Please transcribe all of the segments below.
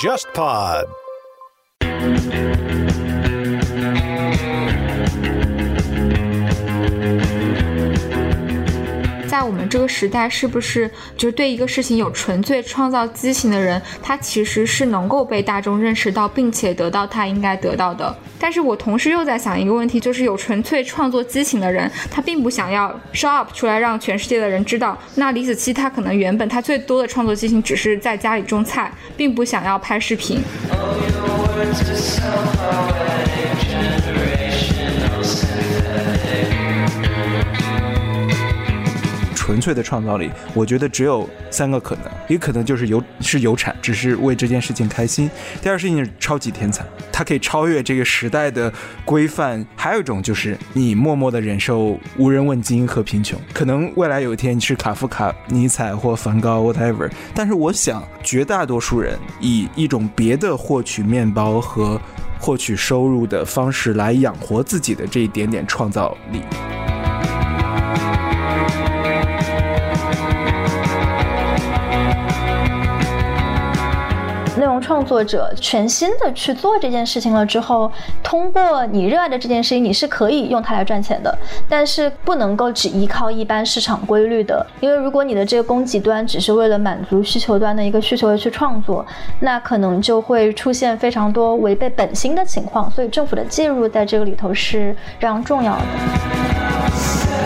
JustPod。在我们这个时代，是不是就对一个事情有纯粹创造激情的人，他其实是能够被大众认识到，并且得到他应该得到的？但是我同时又在想一个问题，就是有纯粹创作激情的人，他并不想要 show up 出来让全世界的人知道。那李子柒他可能原本他最多的创作激情只是在家里种菜，并不想要拍视频。纯粹的创造力，我觉得只有三个可能：一个可能就是有是有产，只是为这件事情开心；第二事情是超级天才，他可以超越这个时代的规范；还有一种就是你默默的忍受无人问津和贫穷。可能未来有一天你是卡夫卡、尼采或梵高，whatever。但是我想，绝大多数人以一种别的获取面包和获取收入的方式来养活自己的这一点点创造力。内容创作者全新的去做这件事情了之后，通过你热爱的这件事情，你是可以用它来赚钱的，但是不能够只依靠一般市场规律的，因为如果你的这个供给端只是为了满足需求端的一个需求而去创作，那可能就会出现非常多违背本心的情况，所以政府的介入在这个里头是非常重要的。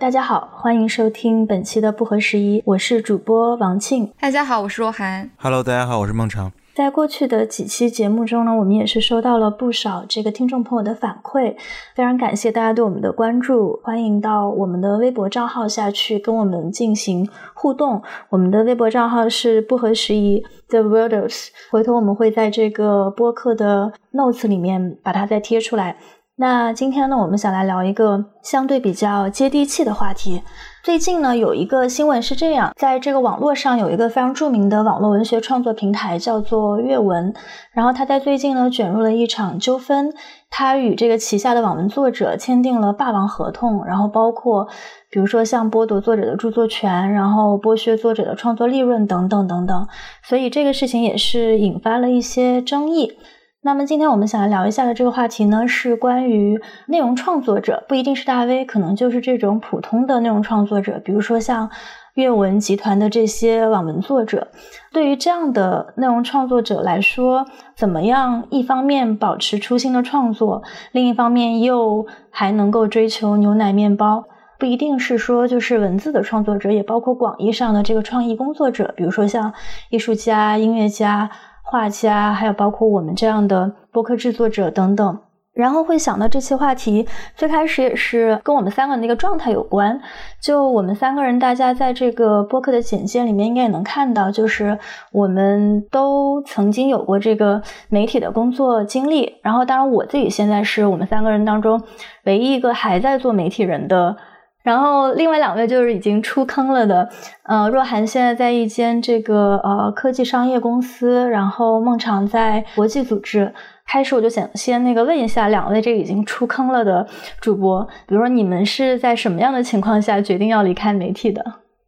大家好，欢迎收听本期的不合时宜，我是主播王庆。大家好，我是若涵。Hello，大家好，我是孟尝。在过去的几期节目中呢，我们也是收到了不少这个听众朋友的反馈，非常感谢大家对我们的关注，欢迎到我们的微博账号下去跟我们进行互动。我们的微博账号是不合时宜 The Worlders，回头我们会在这个播客的 notes 里面把它再贴出来。那今天呢，我们想来聊一个相对比较接地气的话题。最近呢，有一个新闻是这样，在这个网络上有一个非常著名的网络文学创作平台叫做阅文，然后他在最近呢卷入了一场纠纷，他与这个旗下的网文作者签订了霸王合同，然后包括比如说像剥夺作者的著作权，然后剥削作者的创作利润等等等等，所以这个事情也是引发了一些争议。那么今天我们想要聊一下的这个话题呢，是关于内容创作者，不一定是大 V，可能就是这种普通的内容创作者，比如说像阅文集团的这些网文作者。对于这样的内容创作者来说，怎么样一方面保持初心的创作，另一方面又还能够追求牛奶面包？不一定是说就是文字的创作者，也包括广义上的这个创意工作者，比如说像艺术家、音乐家。画家，还有包括我们这样的播客制作者等等，然后会想到这期话题，最开始也是跟我们三个人的一个状态有关。就我们三个人，大家在这个播客的简介里面应该也能看到，就是我们都曾经有过这个媒体的工作经历。然后，当然我自己现在是我们三个人当中唯一一个还在做媒体人的。然后另外两位就是已经出坑了的，呃，若涵现在在一间这个呃科技商业公司，然后孟尝在国际组织。开始我就想先那个问一下两位这个已经出坑了的主播，比如说你们是在什么样的情况下决定要离开媒体的？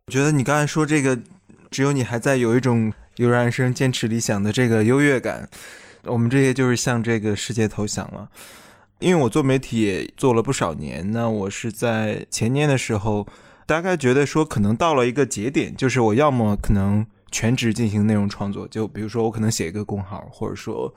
我觉得你刚才说这个，只有你还在有一种油然而生、坚持理想的这个优越感，我们这些就是向这个世界投降了。因为我做媒体也做了不少年，那我是在前年的时候，大概觉得说可能到了一个节点，就是我要么可能全职进行内容创作，就比如说我可能写一个公号，或者说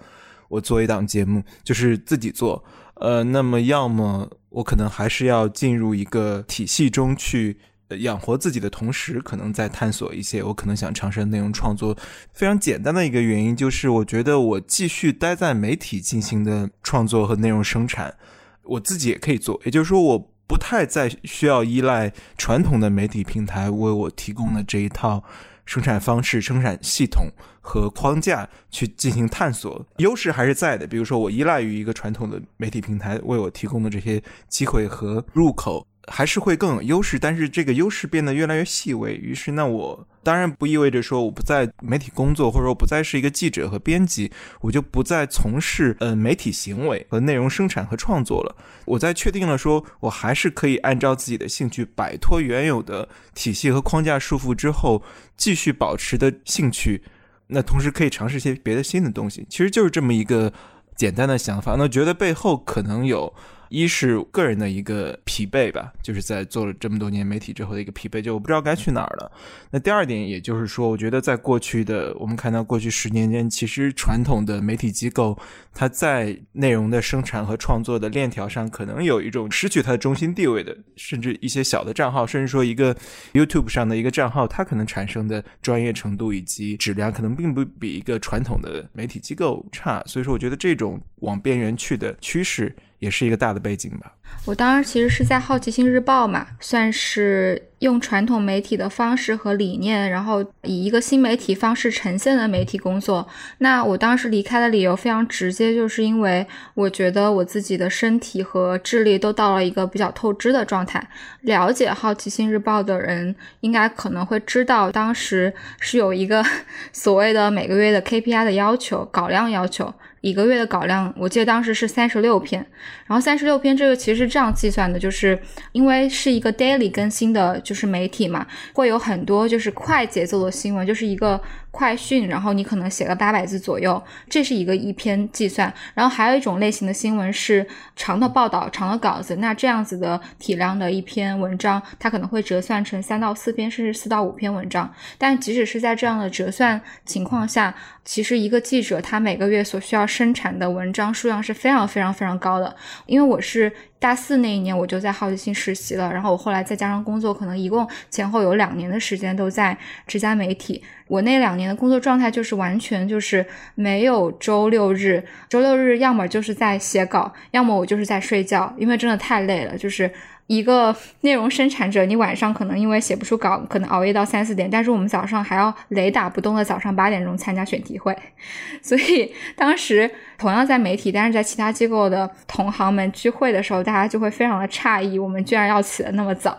我做一档节目，就是自己做，呃，那么要么我可能还是要进入一个体系中去。养活自己的同时，可能在探索一些我可能想尝试的内容创作。非常简单的一个原因就是，我觉得我继续待在媒体进行的创作和内容生产，我自己也可以做。也就是说，我不太再需要依赖传统的媒体平台为我提供的这一套生产方式、生产系统和框架去进行探索。优势还是在的，比如说我依赖于一个传统的媒体平台为我提供的这些机会和入口。还是会更有优势，但是这个优势变得越来越细微。于是，那我当然不意味着说我不在媒体工作，或者说不再是一个记者和编辑，我就不再从事呃媒体行为和内容生产和创作了。我在确定了说我还是可以按照自己的兴趣摆脱原有的体系和框架束缚之后，继续保持的兴趣，那同时可以尝试一些别的新的东西。其实就是这么一个简单的想法。那觉得背后可能有。一是个人的一个疲惫吧，就是在做了这么多年媒体之后的一个疲惫，就我不知道该去哪儿了。那第二点，也就是说，我觉得在过去的我们看到过去十年间，其实传统的媒体机构，它在内容的生产和创作的链条上，可能有一种失去它的中心地位的，甚至一些小的账号，甚至说一个 YouTube 上的一个账号，它可能产生的专业程度以及质量，可能并不比一个传统的媒体机构差。所以说，我觉得这种往边缘去的趋势。也是一个大的背景吧。我当时其实是在好奇心日报嘛，算是用传统媒体的方式和理念，然后以一个新媒体方式呈现的媒体工作。那我当时离开的理由非常直接，就是因为我觉得我自己的身体和智力都到了一个比较透支的状态。了解好奇心日报的人应该可能会知道，当时是有一个 所谓的每个月的 KPI 的要求，稿量要求。一个月的稿量，我记得当时是三十六篇，然后三十六篇这个其实是这样计算的，就是因为是一个 daily 更新的，就是媒体嘛，会有很多就是快节奏的新闻，就是一个。快讯，然后你可能写个八百字左右，这是一个一篇计算。然后还有一种类型的新闻是长的报道、长的稿子，那这样子的体量的一篇文章，它可能会折算成三到四篇，甚至四到五篇文章。但即使是在这样的折算情况下，其实一个记者他每个月所需要生产的文章数量是非常非常非常高的。因为我是。大四那一年，我就在好奇心实习了，然后我后来再加上工作，可能一共前后有两年的时间都在这家媒体。我那两年的工作状态就是完全就是没有周六日，周六日要么就是在写稿，要么我就是在睡觉，因为真的太累了，就是。一个内容生产者，你晚上可能因为写不出稿，可能熬夜到三四点，但是我们早上还要雷打不动的早上八点钟参加选题会，所以当时同样在媒体，但是在其他机构的同行们聚会的时候，大家就会非常的诧异，我们居然要起的那么早。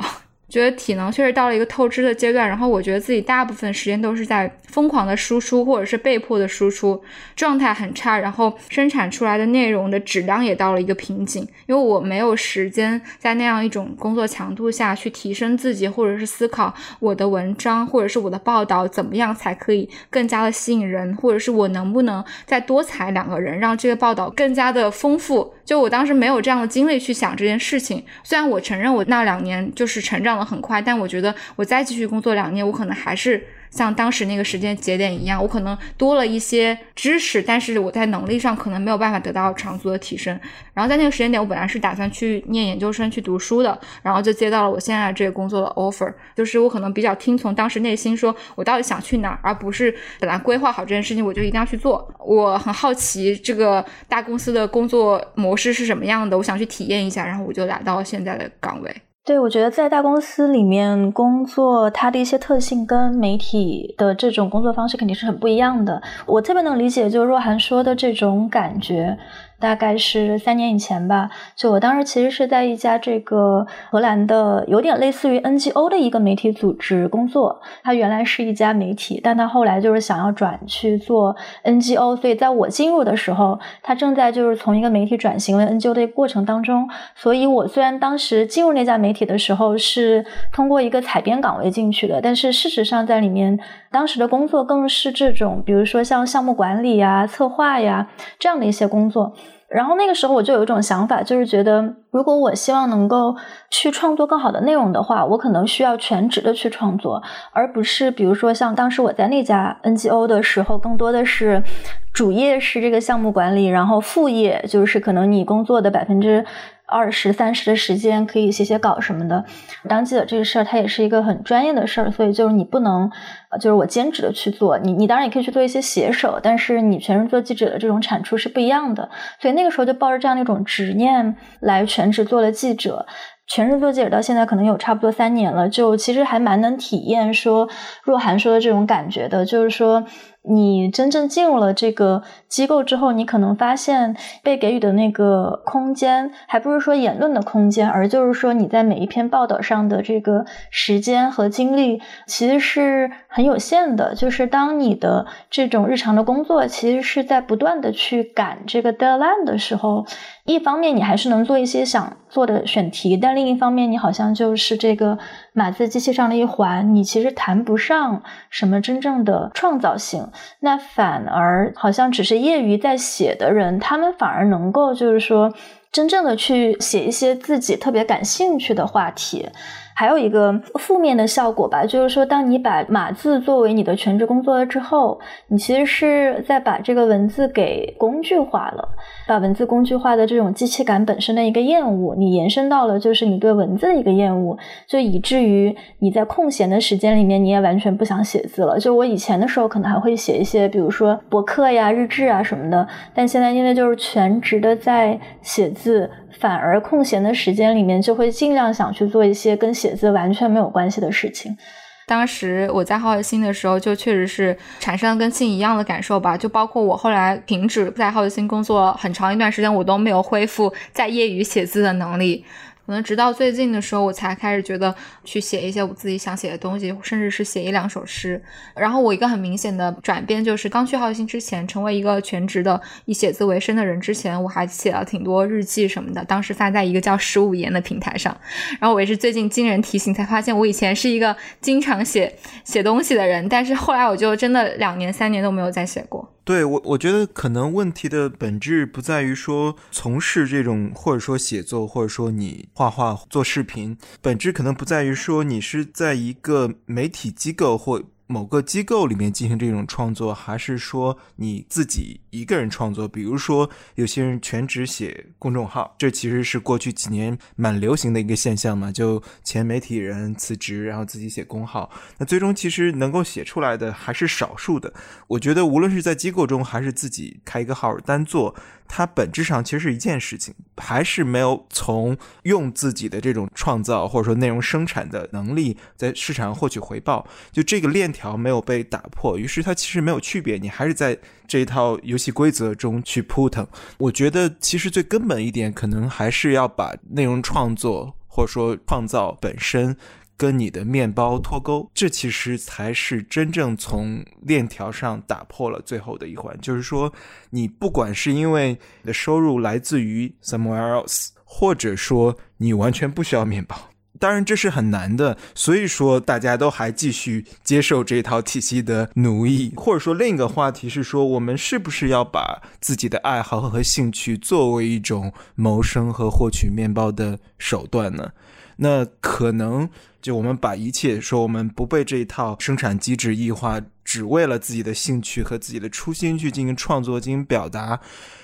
觉得体能确实到了一个透支的阶段，然后我觉得自己大部分时间都是在疯狂的输出或者是被迫的输出，状态很差，然后生产出来的内容的质量也到了一个瓶颈，因为我没有时间在那样一种工作强度下去提升自己，或者是思考我的文章或者是我的报道怎么样才可以更加的吸引人，或者是我能不能再多采两个人，让这个报道更加的丰富。就我当时没有这样的精力去想这件事情，虽然我承认我那两年就是成长的很快，但我觉得我再继续工作两年，我可能还是。像当时那个时间节点一样，我可能多了一些知识，但是我在能力上可能没有办法得到长足的提升。然后在那个时间点，我本来是打算去念研究生去读书的，然后就接到了我现在这个工作的 offer。就是我可能比较听从当时内心说，我到底想去哪儿，而不是本来规划好这件事情我就一定要去做。我很好奇这个大公司的工作模式是什么样的，我想去体验一下，然后我就来到现在的岗位。对，我觉得在大公司里面工作，它的一些特性跟媒体的这种工作方式肯定是很不一样的。我特别能理解，就是若涵说的这种感觉。大概是三年以前吧，就我当时其实是在一家这个荷兰的有点类似于 NGO 的一个媒体组织工作。它原来是一家媒体，但它后来就是想要转去做 NGO，所以在我进入的时候，它正在就是从一个媒体转型为 NGO 的过程当中。所以我虽然当时进入那家媒体的时候是通过一个采编岗位进去的，但是事实上在里面当时的工作更是这种，比如说像项目管理呀、策划呀这样的一些工作。然后那个时候我就有一种想法，就是觉得如果我希望能够去创作更好的内容的话，我可能需要全职的去创作，而不是比如说像当时我在那家 NGO 的时候，更多的是主业是这个项目管理，然后副业就是可能你工作的百分之。二十三十的时间可以写写稿什么的，当记者这个事儿，它也是一个很专业的事儿，所以就是你不能，就是我兼职的去做，你你当然也可以去做一些写手，但是你全职做记者的这种产出是不一样的，所以那个时候就抱着这样的一种执念来全职做了记者，全职做记者到现在可能有差不多三年了，就其实还蛮能体验说若涵说的这种感觉的，就是说。你真正进入了这个机构之后，你可能发现被给予的那个空间，还不是说言论的空间，而就是说你在每一篇报道上的这个时间和精力，其实是很有限的。就是当你的这种日常的工作，其实是在不断的去赶这个 deadline 的时候，一方面你还是能做一些想做的选题，但另一方面你好像就是这个码字机器上的一环，你其实谈不上什么真正的创造性。那反而好像只是业余在写的人，他们反而能够就是说，真正的去写一些自己特别感兴趣的话题。还有一个负面的效果吧，就是说，当你把码字作为你的全职工作了之后，你其实是在把这个文字给工具化了，把文字工具化的这种机器感本身的一个厌恶，你延伸到了就是你对文字的一个厌恶，就以至于你在空闲的时间里面，你也完全不想写字了。就我以前的时候，可能还会写一些，比如说博客呀、日志啊什么的，但现在因为就是全职的在写字。反而空闲的时间里面，就会尽量想去做一些跟写写字完全没有关系的事情。当时我在好奇心的时候，就确实是产生了跟信一样的感受吧。就包括我后来停止在好奇心工作很长一段时间，我都没有恢复在业余写字的能力。可能直到最近的时候，我才开始觉得去写一些我自己想写的东西，甚至是写一两首诗。然后我一个很明显的转变就是，刚去浩星之前，成为一个全职的以写字为生的人之前，我还写了挺多日记什么的，当时发在一个叫十五言的平台上。然后我也是最近经人提醒才发现，我以前是一个经常写写东西的人，但是后来我就真的两年三年都没有再写过。对我，我觉得可能问题的本质不在于说从事这种，或者说写作，或者说你画画、做视频，本质可能不在于说你是在一个媒体机构或。某个机构里面进行这种创作，还是说你自己一个人创作？比如说，有些人全职写公众号，这其实是过去几年蛮流行的一个现象嘛。就前媒体人辞职，然后自己写公号，那最终其实能够写出来的还是少数的。我觉得，无论是在机构中，还是自己开一个号单做。它本质上其实是一件事情，还是没有从用自己的这种创造或者说内容生产的能力在市场上获取回报，就这个链条没有被打破，于是它其实没有区别，你还是在这一套游戏规则中去扑腾。我觉得其实最根本一点，可能还是要把内容创作或者说创造本身。跟你的面包脱钩，这其实才是真正从链条上打破了最后的一环。就是说，你不管是因为你的收入来自于 somewhere else，或者说你完全不需要面包，当然这是很难的。所以说，大家都还继续接受这套体系的奴役。或者说，另一个话题是说，我们是不是要把自己的爱好和兴趣作为一种谋生和获取面包的手段呢？那可能。就我们把一切说，我们不被这一套生产机制异化，只为了自己的兴趣和自己的初心去进行创作、进行表达、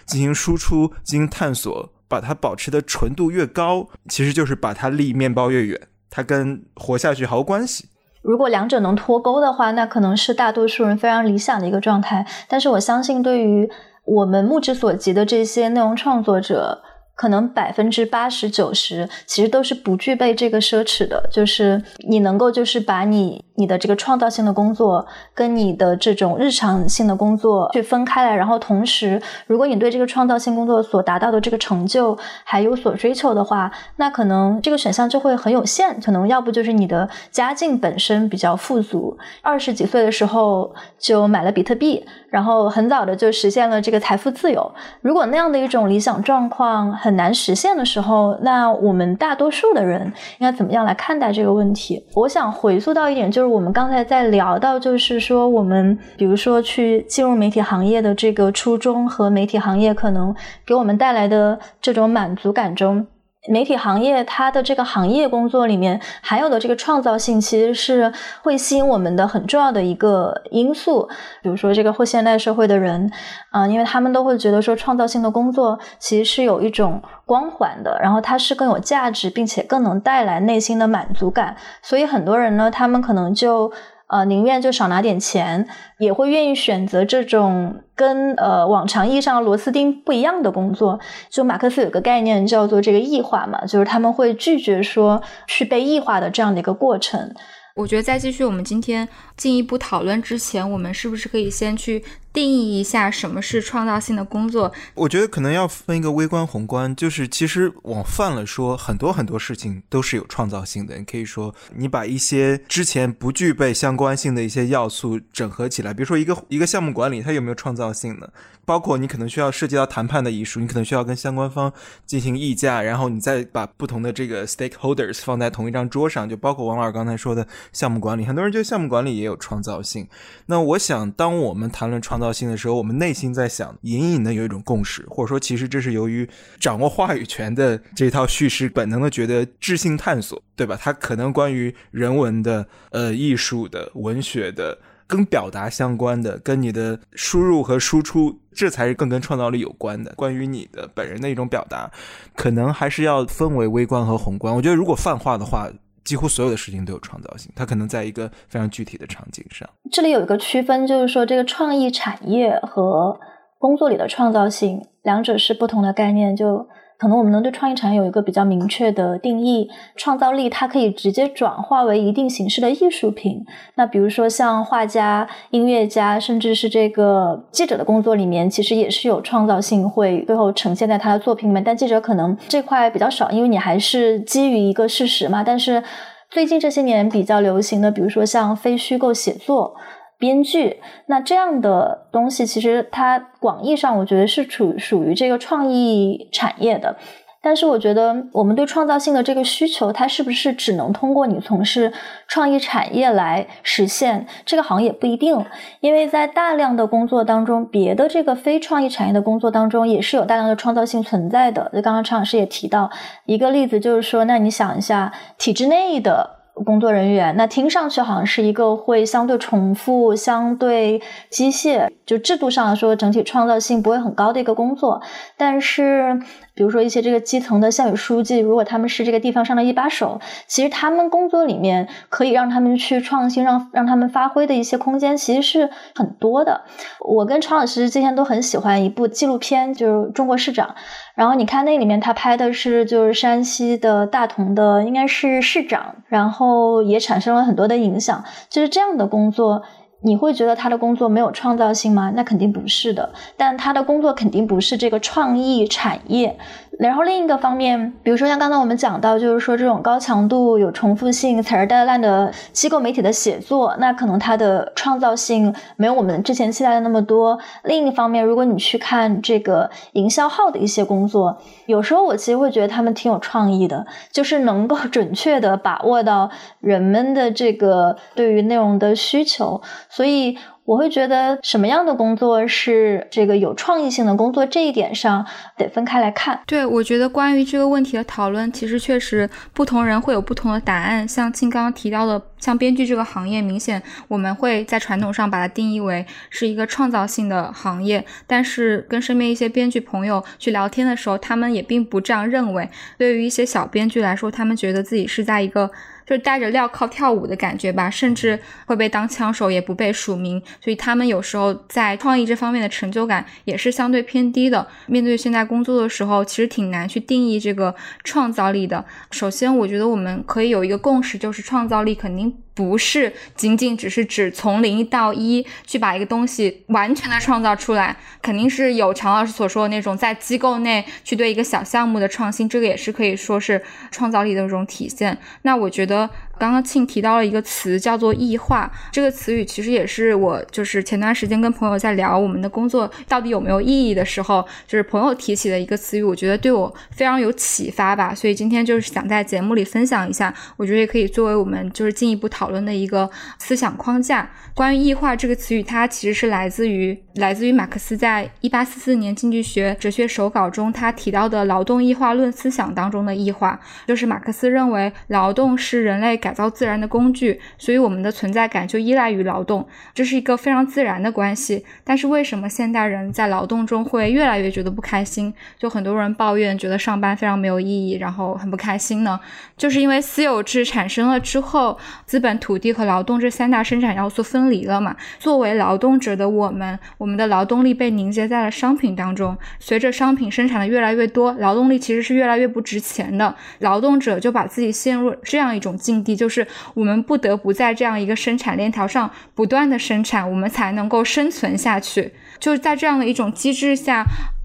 进行输出、进行探索，把它保持的纯度越高，其实就是把它离面包越远。它跟活下去毫无关系。如果两者能脱钩的话，那可能是大多数人非常理想的一个状态。但是我相信，对于我们目之所及的这些内容创作者。可能百分之八十九十其实都是不具备这个奢侈的，就是你能够就是把你你的这个创造性的工作跟你的这种日常性的工作去分开来，然后同时，如果你对这个创造性工作所达到的这个成就还有所追求的话，那可能这个选项就会很有限。可能要不就是你的家境本身比较富足，二十几岁的时候就买了比特币，然后很早的就实现了这个财富自由。如果那样的一种理想状况，很难实现的时候，那我们大多数的人应该怎么样来看待这个问题？我想回溯到一点，就是我们刚才在聊到，就是说我们比如说去进入媒体行业的这个初衷和媒体行业可能给我们带来的这种满足感中。媒体行业，它的这个行业工作里面含有的这个创造性，其实是会吸引我们的很重要的一个因素。比如说，这个后现代社会的人，啊，因为他们都会觉得说，创造性的工作其实是有一种光环的，然后它是更有价值，并且更能带来内心的满足感。所以很多人呢，他们可能就。呃，宁愿就少拿点钱，也会愿意选择这种跟呃往常意义上的螺丝钉不一样的工作。就马克思有个概念叫做这个异化嘛，就是他们会拒绝说是被异化的这样的一个过程。我觉得在继续我们今天进一步讨论之前，我们是不是可以先去定义一下什么是创造性的工作？我觉得可能要分一个微观、宏观。就是其实往泛了说，很多很多事情都是有创造性的。你可以说，你把一些之前不具备相关性的一些要素整合起来，比如说一个一个项目管理，它有没有创造性呢？包括你可能需要涉及到谈判的艺术，你可能需要跟相关方进行议价，然后你再把不同的这个 stakeholders 放在同一张桌上，就包括王老师刚才说的项目管理，很多人觉得项目管理也有创造性。那我想，当我们谈论创造性的时候，我们内心在想，隐隐的有一种共识，或者说，其实这是由于掌握话语权的这套叙事本能的觉得智性探索，对吧？它可能关于人文的、呃艺术的、文学的。跟表达相关的，跟你的输入和输出，这才是更跟创造力有关的。关于你的本人的一种表达，可能还是要分为微观和宏观。我觉得，如果泛化的话，几乎所有的事情都有创造性，它可能在一个非常具体的场景上。这里有一个区分，就是说这个创意产业和工作里的创造性，两者是不同的概念。就可能我们能对创意产业有一个比较明确的定义，创造力它可以直接转化为一定形式的艺术品。那比如说像画家、音乐家，甚至是这个记者的工作里面，其实也是有创造性会最后呈现在他的作品里面。但记者可能这块比较少，因为你还是基于一个事实嘛。但是最近这些年比较流行的，比如说像非虚构写作。编剧，那这样的东西其实它广义上我觉得是属属于这个创意产业的，但是我觉得我们对创造性的这个需求，它是不是只能通过你从事创意产业来实现？这个行业不一定，因为在大量的工作当中，别的这个非创意产业的工作当中，也是有大量的创造性存在的。就刚刚常老师也提到一个例子，就是说，那你想一下，体制内的。工作人员，那听上去好像是一个会相对重复、相对机械，就制度上来说，整体创造性不会很高的一个工作，但是。比如说一些这个基层的县委书记，如果他们是这个地方上的一把手，其实他们工作里面可以让他们去创新，让让他们发挥的一些空间其实是很多的。我跟常老师之前都很喜欢一部纪录片，就是《中国市长》，然后你看那里面他拍的是就是山西的大同的应该是市长，然后也产生了很多的影响，就是这样的工作。你会觉得他的工作没有创造性吗？那肯定不是的，但他的工作肯定不是这个创意产业。然后另一个方面，比如说像刚才我们讲到，就是说这种高强度、有重复性、踩着带烂的机构媒体的写作，那可能它的创造性没有我们之前期待的那么多。另一方面，如果你去看这个营销号的一些工作，有时候我其实会觉得他们挺有创意的，就是能够准确的把握到人们的这个对于内容的需求，所以。我会觉得什么样的工作是这个有创意性的工作，这一点上得分开来看。对，我觉得关于这个问题的讨论，其实确实不同人会有不同的答案。像庆刚刚提到的，像编剧这个行业，明显我们会在传统上把它定义为是一个创造性的行业。但是跟身边一些编剧朋友去聊天的时候，他们也并不这样认为。对于一些小编剧来说，他们觉得自己是在一个。就带着镣铐跳舞的感觉吧，甚至会被当枪手，也不被署名，所以他们有时候在创意这方面的成就感也是相对偏低的。面对现在工作的时候，其实挺难去定义这个创造力的。首先，我觉得我们可以有一个共识，就是创造力肯定。不是仅仅只是指从零到一去把一个东西完全的创造出来，肯定是有常老师所说的那种在机构内去对一个小项目的创新，这个也是可以说是创造力的一种体现。那我觉得。刚刚庆提到了一个词，叫做异化。这个词语其实也是我就是前段时间跟朋友在聊我们的工作到底有没有意义的时候，就是朋友提起的一个词语，我觉得对我非常有启发吧。所以今天就是想在节目里分享一下，我觉得也可以作为我们就是进一步讨论的一个思想框架。关于异化这个词语，它其实是来自于来自于马克思在一八四四年经济学哲学手稿中他提到的劳动异化论思想当中的异化，就是马克思认为劳动是人类改改造自然的工具，所以我们的存在感就依赖于劳动，这是一个非常自然的关系。但是为什么现代人在劳动中会越来越觉得不开心？就很多人抱怨，觉得上班非常没有意义，然后很不开心呢？就是因为私有制产生了之后，资本、土地和劳动这三大生产要素分离了嘛？作为劳动者的我们，我们的劳动力被凝结在了商品当中。随着商品生产的越来越多，劳动力其实是越来越不值钱的。劳动者就把自己陷入这样一种境地。就是我们不得不在这样一个生产链条上不断的生产，我们才能够生存下去。就是在这样的一种机制下。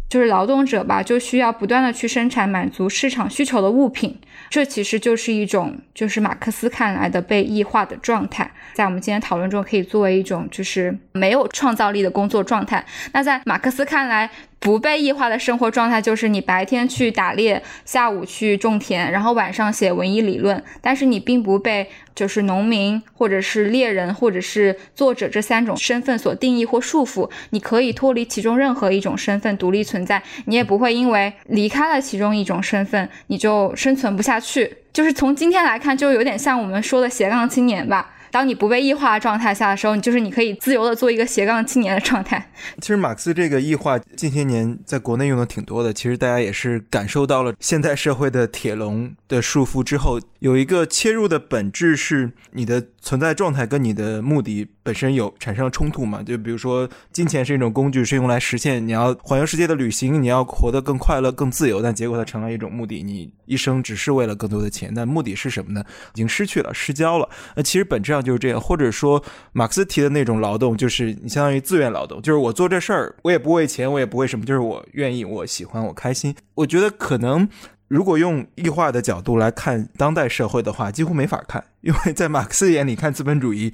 就是劳动者吧，就需要不断的去生产满足市场需求的物品，这其实就是一种就是马克思看来的被异化的状态，在我们今天讨论中可以作为一种就是没有创造力的工作状态。那在马克思看来。不被异化的生活状态就是你白天去打猎，下午去种田，然后晚上写文艺理论。但是你并不被就是农民或者是猎人或者是作者这三种身份所定义或束缚。你可以脱离其中任何一种身份独立存在，你也不会因为离开了其中一种身份你就生存不下去。就是从今天来看，就有点像我们说的斜杠青年吧。当你不被异化状态下的时候，你就是你可以自由的做一个斜杠青年的状态。其实马克思这个异化近些年在国内用的挺多的，其实大家也是感受到了现代社会的铁笼的束缚之后，有一个切入的本质是你的。存在状态跟你的目的本身有产生冲突嘛？就比如说，金钱是一种工具，是用来实现你要环游世界的旅行，你要活得更快乐、更自由，但结果它成了一种目的，你一生只是为了更多的钱，但目的是什么呢？已经失去了，失焦了。那其实本质上就是这样，或者说马克思提的那种劳动，就是你相当于自愿劳动，就是我做这事儿，我也不为钱，我也不为什么，就是我愿意，我喜欢，我开心。我觉得可能。如果用异化的角度来看当代社会的话，几乎没法看，因为在马克思眼里看资本主义，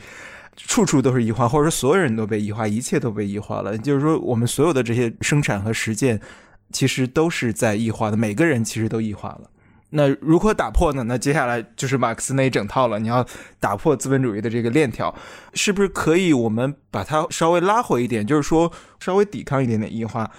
处处都是异化，或者说所有人都被异化，一切都被异化了。就是说，我们所有的这些生产和实践，其实都是在异化的，每个人其实都异化了。那如何打破呢？那接下来就是马克思那一整套了。你要打破资本主义的这个链条，是不是可以我们把它稍微拉回一点？就是说，稍微抵抗一点点异化，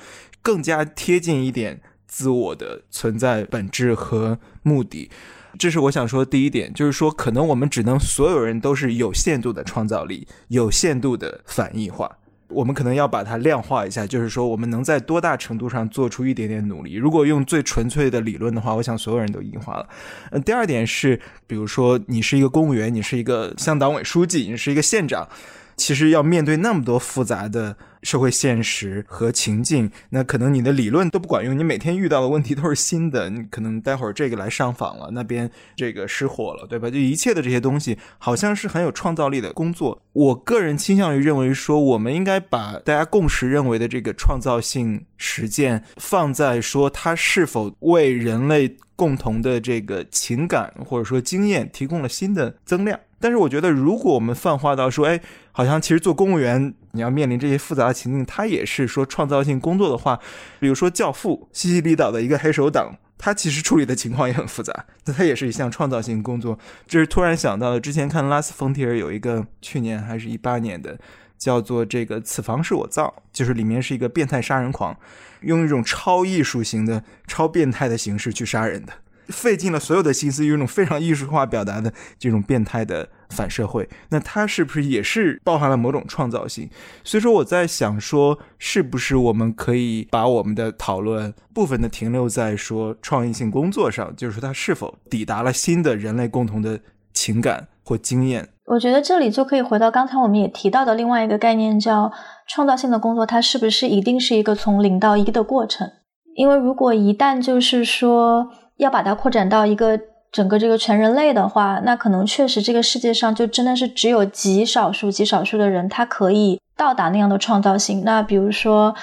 更加贴近一点。自我的存在本质和目的，这是我想说的第一点，就是说，可能我们只能所有人都是有限度的创造力，有限度的反异化。我们可能要把它量化一下，就是说，我们能在多大程度上做出一点点努力。如果用最纯粹的理论的话，我想所有人都异化了。嗯，第二点是，比如说，你是一个公务员，你是一个乡党委书记，你是一个县长。其实要面对那么多复杂的社会现实和情境，那可能你的理论都不管用。你每天遇到的问题都是新的，你可能待会儿这个来上访了，那边这个失火了，对吧？就一切的这些东西，好像是很有创造力的工作。我个人倾向于认为说，我们应该把大家共识认为的这个创造性实践放在说它是否为人类共同的这个情感或者说经验提供了新的增量。但是我觉得，如果我们泛化到说，哎，好像其实做公务员，你要面临这些复杂的情境，它也是说创造性工作的话，比如说《教父》西西里岛的一个黑手党，他其实处理的情况也很复杂，那他也是一项创造性工作。这是突然想到的，之前看拉斯冯提尔有一个去年还是一八年的，叫做这个“此房是我造”，就是里面是一个变态杀人狂，用一种超艺术型的、超变态的形式去杀人的。费尽了所有的心思，用一种非常艺术化表达的这种变态的反社会，那它是不是也是包含了某种创造性？所以说我在想说，是不是我们可以把我们的讨论部分的停留在说创意性工作上，就是说它是否抵达了新的人类共同的情感或经验？我觉得这里就可以回到刚才我们也提到的另外一个概念，叫创造性的工作，它是不是一定是一个从零到一的过程？因为如果一旦就是说。要把它扩展到一个整个这个全人类的话，那可能确实这个世界上就真的是只有极少数、极少数的人，他可以到达那样的创造性。那比如说。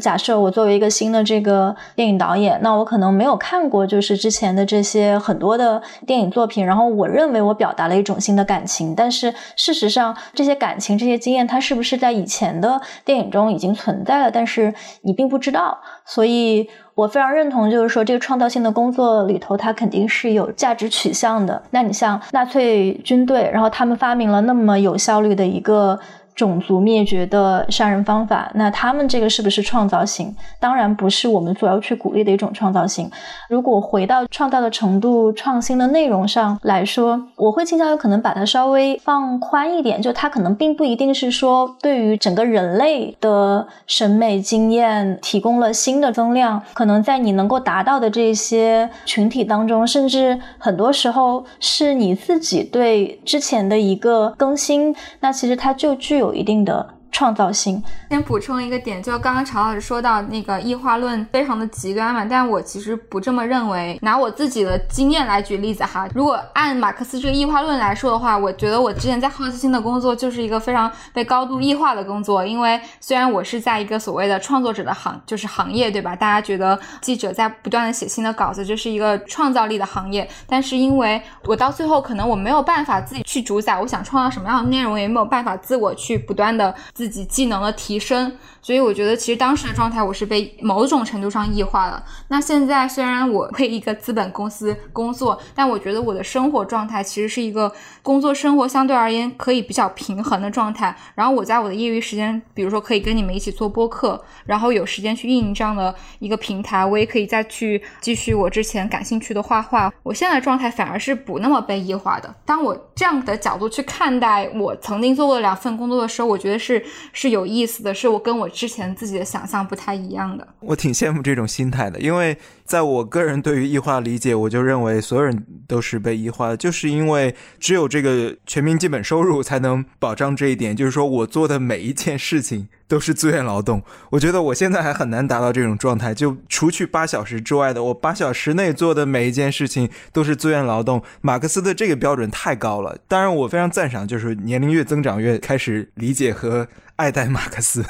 假设我作为一个新的这个电影导演，那我可能没有看过就是之前的这些很多的电影作品，然后我认为我表达了一种新的感情，但是事实上这些感情、这些经验，它是不是在以前的电影中已经存在了？但是你并不知道，所以我非常认同，就是说这个创造性的工作里头，它肯定是有价值取向的。那你像纳粹军队，然后他们发明了那么有效率的一个。种族灭绝的杀人方法，那他们这个是不是创造性？当然不是我们所要去鼓励的一种创造性。如果回到创造的程度、创新的内容上来说，我会倾向于可能把它稍微放宽一点，就它可能并不一定是说对于整个人类的审美经验提供了新的增量，可能在你能够达到的这些群体当中，甚至很多时候是你自己对之前的一个更新，那其实它就具有。一定的创造性。先补充一个点，就刚刚常老师说到那个异化论非常的极端嘛，但我其实不这么认为。拿我自己的经验来举例子哈，如果按马克思这个异化论来说的话，我觉得我之前在好奇心的工作就是一个非常被高度异化的工作，因为虽然我是在一个所谓的创作者的行，就是行业，对吧？大家觉得记者在不断的写新的稿子，这是一个创造力的行业，但是因为我到最后可能我没有办法自己去主宰，我想创造什么样的内容，也没有办法自我去不断的自己技能的提升，所以我觉得其实当时的状态我是被某种程度上异化了。那现在虽然我为一个资本公司工作，但我觉得我的生活状态其实是一个工作生活相对而言可以比较平衡的状态。然后我在我的业余时间，比如说可以跟你们一起做播客，然后有时间去运营这样的一个平台，我也可以再去继续我之前感兴趣的画画。我现在状态反而是不那么被异化的。当我这样的角度去看待我曾经做过的两份工作的时候，我觉得是是有意思的，是我跟我之前自己的想象不太一样的。我挺羡慕这种心态的，因为在我个人对于异化理解，我就认为所有人都是被异化的，就是因为只有这个全民基本收入才能保障这一点，就是说我做的每一件事情。都是自愿劳动，我觉得我现在还很难达到这种状态。就除去八小时之外的，我八小时内做的每一件事情都是自愿劳动。马克思的这个标准太高了，当然我非常赞赏，就是年龄越增长越开始理解和爱戴马克思，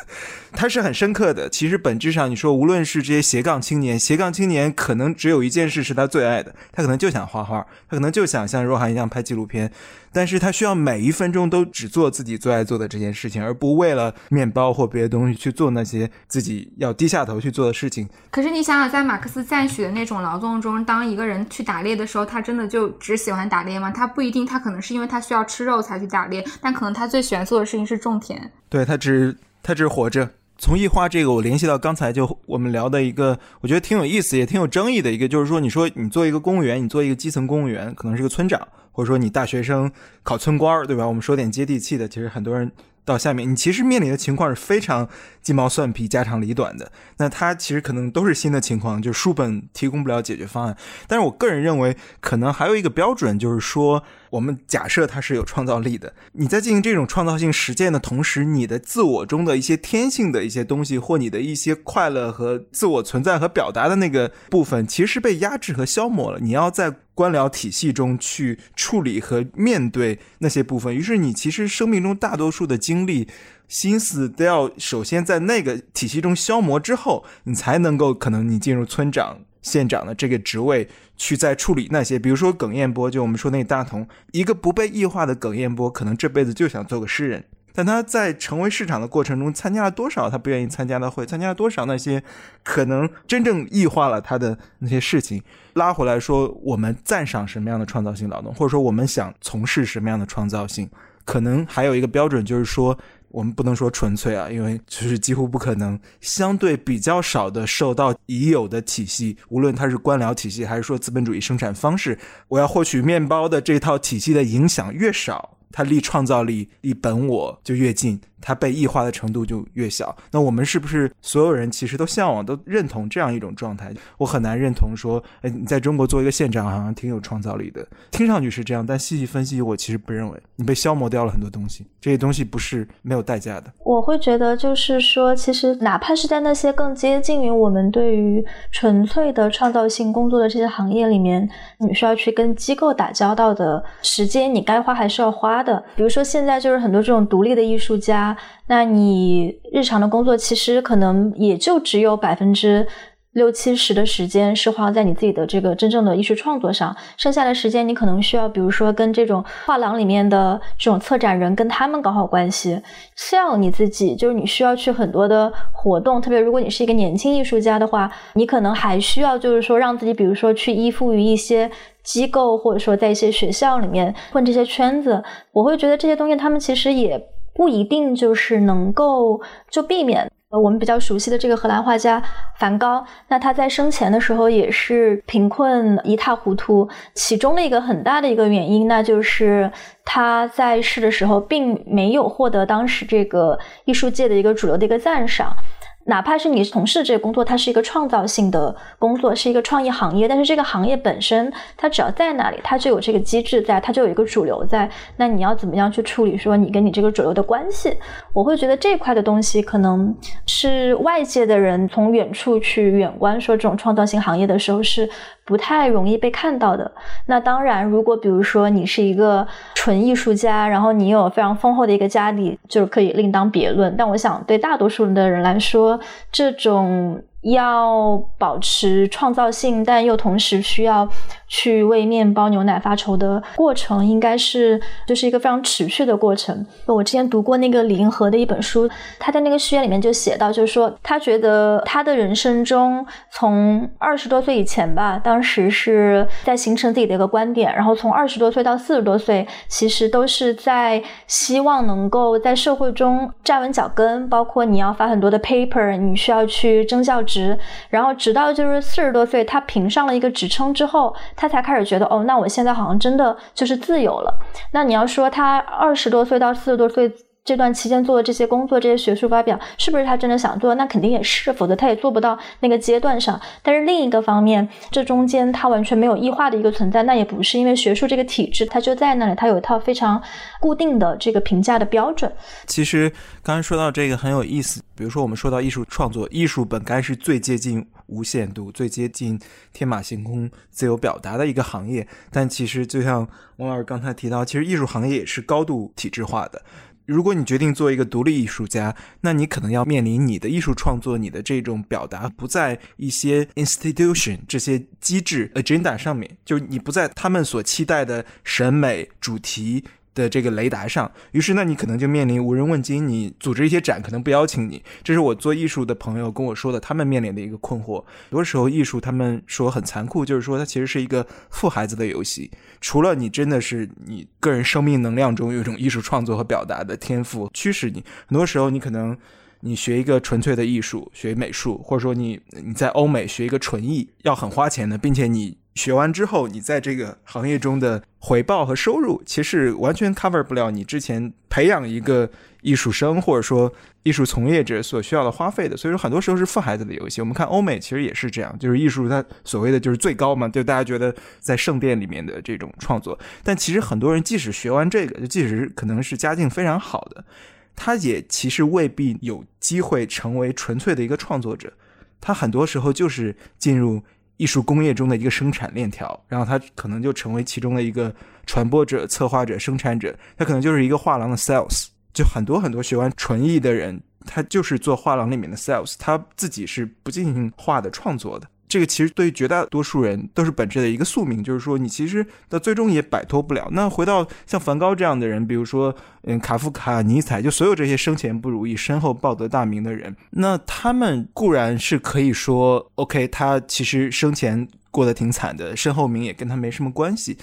他是很深刻的。其实本质上，你说无论是这些斜杠青年，斜杠青年可能只有一件事是他最爱的，他可能就想画画，他可能就想像若涵一样拍纪录片。但是他需要每一分钟都只做自己最爱做的这件事情，而不为了面包或别的东西去做那些自己要低下头去做的事情。可是你想想，在马克思赞许的那种劳动中，当一个人去打猎的时候，他真的就只喜欢打猎吗？他不一定，他可能是因为他需要吃肉才去打猎，但可能他最喜欢做的事情是种田。对他只他只活着。从异化这个，我联系到刚才就我们聊的一个，我觉得挺有意思也挺有争议的一个，就是说，你说你做一个公务员，你做一个基层公务员，可能是个村长。或者说你大学生考村官儿，对吧？我们说点接地气的，其实很多人到下面，你其实面临的情况是非常鸡毛蒜皮、家长里短的。那他其实可能都是新的情况，就书本提供不了解决方案。但是我个人认为，可能还有一个标准，就是说。我们假设它是有创造力的，你在进行这种创造性实践的同时，你的自我中的一些天性的一些东西，或你的一些快乐和自我存在和表达的那个部分，其实被压制和消磨了。你要在官僚体系中去处理和面对那些部分，于是你其实生命中大多数的精力、心思都要首先在那个体系中消磨之后，你才能够可能你进入村长。县长的这个职位去在处理那些，比如说耿彦波，就我们说那大同，一个不被异化的耿彦波，可能这辈子就想做个诗人，但他在成为市长的过程中，参加了多少他不愿意参加的会，参加了多少那些可能真正异化了他的那些事情。拉回来说，我们赞赏什么样的创造性劳动，或者说我们想从事什么样的创造性，可能还有一个标准，就是说。我们不能说纯粹啊，因为就是几乎不可能。相对比较少的受到已有的体系，无论它是官僚体系还是说资本主义生产方式，我要获取面包的这套体系的影响越少，它离创造力、离本我就越近。它被异化的程度就越小。那我们是不是所有人其实都向往、都认同这样一种状态？我很难认同说，哎，你在中国做一个县长好像挺有创造力的，听上去是这样，但细细分析，我其实不认为你被消磨掉了很多东西，这些东西不是没有代价的。我会觉得，就是说，其实哪怕是在那些更接近于我们对于纯粹的创造性工作的这些行业里面，你需要去跟机构打交道的时间，你该花还是要花的。比如说现在就是很多这种独立的艺术家。那你日常的工作其实可能也就只有百分之六七十的时间是花在你自己的这个真正的艺术创作上，剩下的时间你可能需要，比如说跟这种画廊里面的这种策展人跟他们搞好关系，像你自己就是你需要去很多的活动，特别如果你是一个年轻艺术家的话，你可能还需要就是说让自己，比如说去依附于一些机构，或者说在一些学校里面混这些圈子，我会觉得这些东西他们其实也。不一定就是能够就避免呃我们比较熟悉的这个荷兰画家梵高，那他在生前的时候也是贫困一塌糊涂，其中的一个很大的一个原因，那就是他在世的时候并没有获得当时这个艺术界的一个主流的一个赞赏。哪怕是你从事这个工作，它是一个创造性的工作，是一个创意行业，但是这个行业本身，它只要在那里，它就有这个机制在，它就有一个主流在。那你要怎么样去处理说你跟你这个主流的关系？我会觉得这块的东西可能是外界的人从远处去远观说这种创造性行业的时候是。不太容易被看到的。那当然，如果比如说你是一个纯艺术家，然后你有非常丰厚的一个家底，就是可以另当别论。但我想，对大多数的人来说，这种。要保持创造性，但又同时需要去为面包、牛奶发愁的过程，应该是就是一个非常持续的过程。我之前读过那个李银河的一本书，他在那个序言里面就写到，就是说他觉得他的人生中，从二十多岁以前吧，当时是在形成自己的一个观点，然后从二十多岁到四十多岁，其实都是在希望能够在社会中站稳脚跟，包括你要发很多的 paper，你需要去争教。职，然后直到就是四十多岁，他评上了一个职称之后，他才开始觉得，哦，那我现在好像真的就是自由了。那你要说他二十多岁到四十多岁。这段期间做的这些工作，这些学术发表，是不是他真的想做？那肯定也是，否则他也做不到那个阶段上。但是另一个方面，这中间他完全没有异化的一个存在，那也不是因为学术这个体制，它就在那里，它有一套非常固定的这个评价的标准。其实刚才说到这个很有意思，比如说我们说到艺术创作，艺术本该是最接近无限度、最接近天马行空、自由表达的一个行业，但其实就像王老师刚才提到，其实艺术行业也是高度体制化的。如果你决定做一个独立艺术家，那你可能要面临你的艺术创作、你的这种表达不在一些 institution 这些机制 agenda 上面，就你不在他们所期待的审美主题。的这个雷达上，于是那你可能就面临无人问津，你组织一些展可能不邀请你，这是我做艺术的朋友跟我说的，他们面临的一个困惑。很多时候艺术他们说很残酷，就是说它其实是一个富孩子的游戏，除了你真的是你个人生命能量中有一种艺术创作和表达的天赋驱使你，很多时候你可能你学一个纯粹的艺术，学美术，或者说你你在欧美学一个纯艺，要很花钱的，并且你。学完之后，你在这个行业中的回报和收入，其实完全 cover 不了你之前培养一个艺术生或者说艺术从业者所需要的花费的。所以说，很多时候是富孩子的游戏。我们看欧美其实也是这样，就是艺术它所谓的就是最高嘛，就大家觉得在圣殿里面的这种创作。但其实很多人即使学完这个，就即使可能是家境非常好的，他也其实未必有机会成为纯粹的一个创作者。他很多时候就是进入。艺术工业中的一个生产链条，然后他可能就成为其中的一个传播者、策划者、生产者，他可能就是一个画廊的 sales。就很多很多学完纯艺的人，他就是做画廊里面的 sales，他自己是不进行画的创作的。这个其实对于绝大多数人都是本质的一个宿命，就是说你其实到最终也摆脱不了。那回到像梵高这样的人，比如说嗯卡夫卡、尼采，就所有这些生前不如意、身后报得大名的人，那他们固然是可以说 OK，他其实生前过得挺惨的，身后名也跟他没什么关系。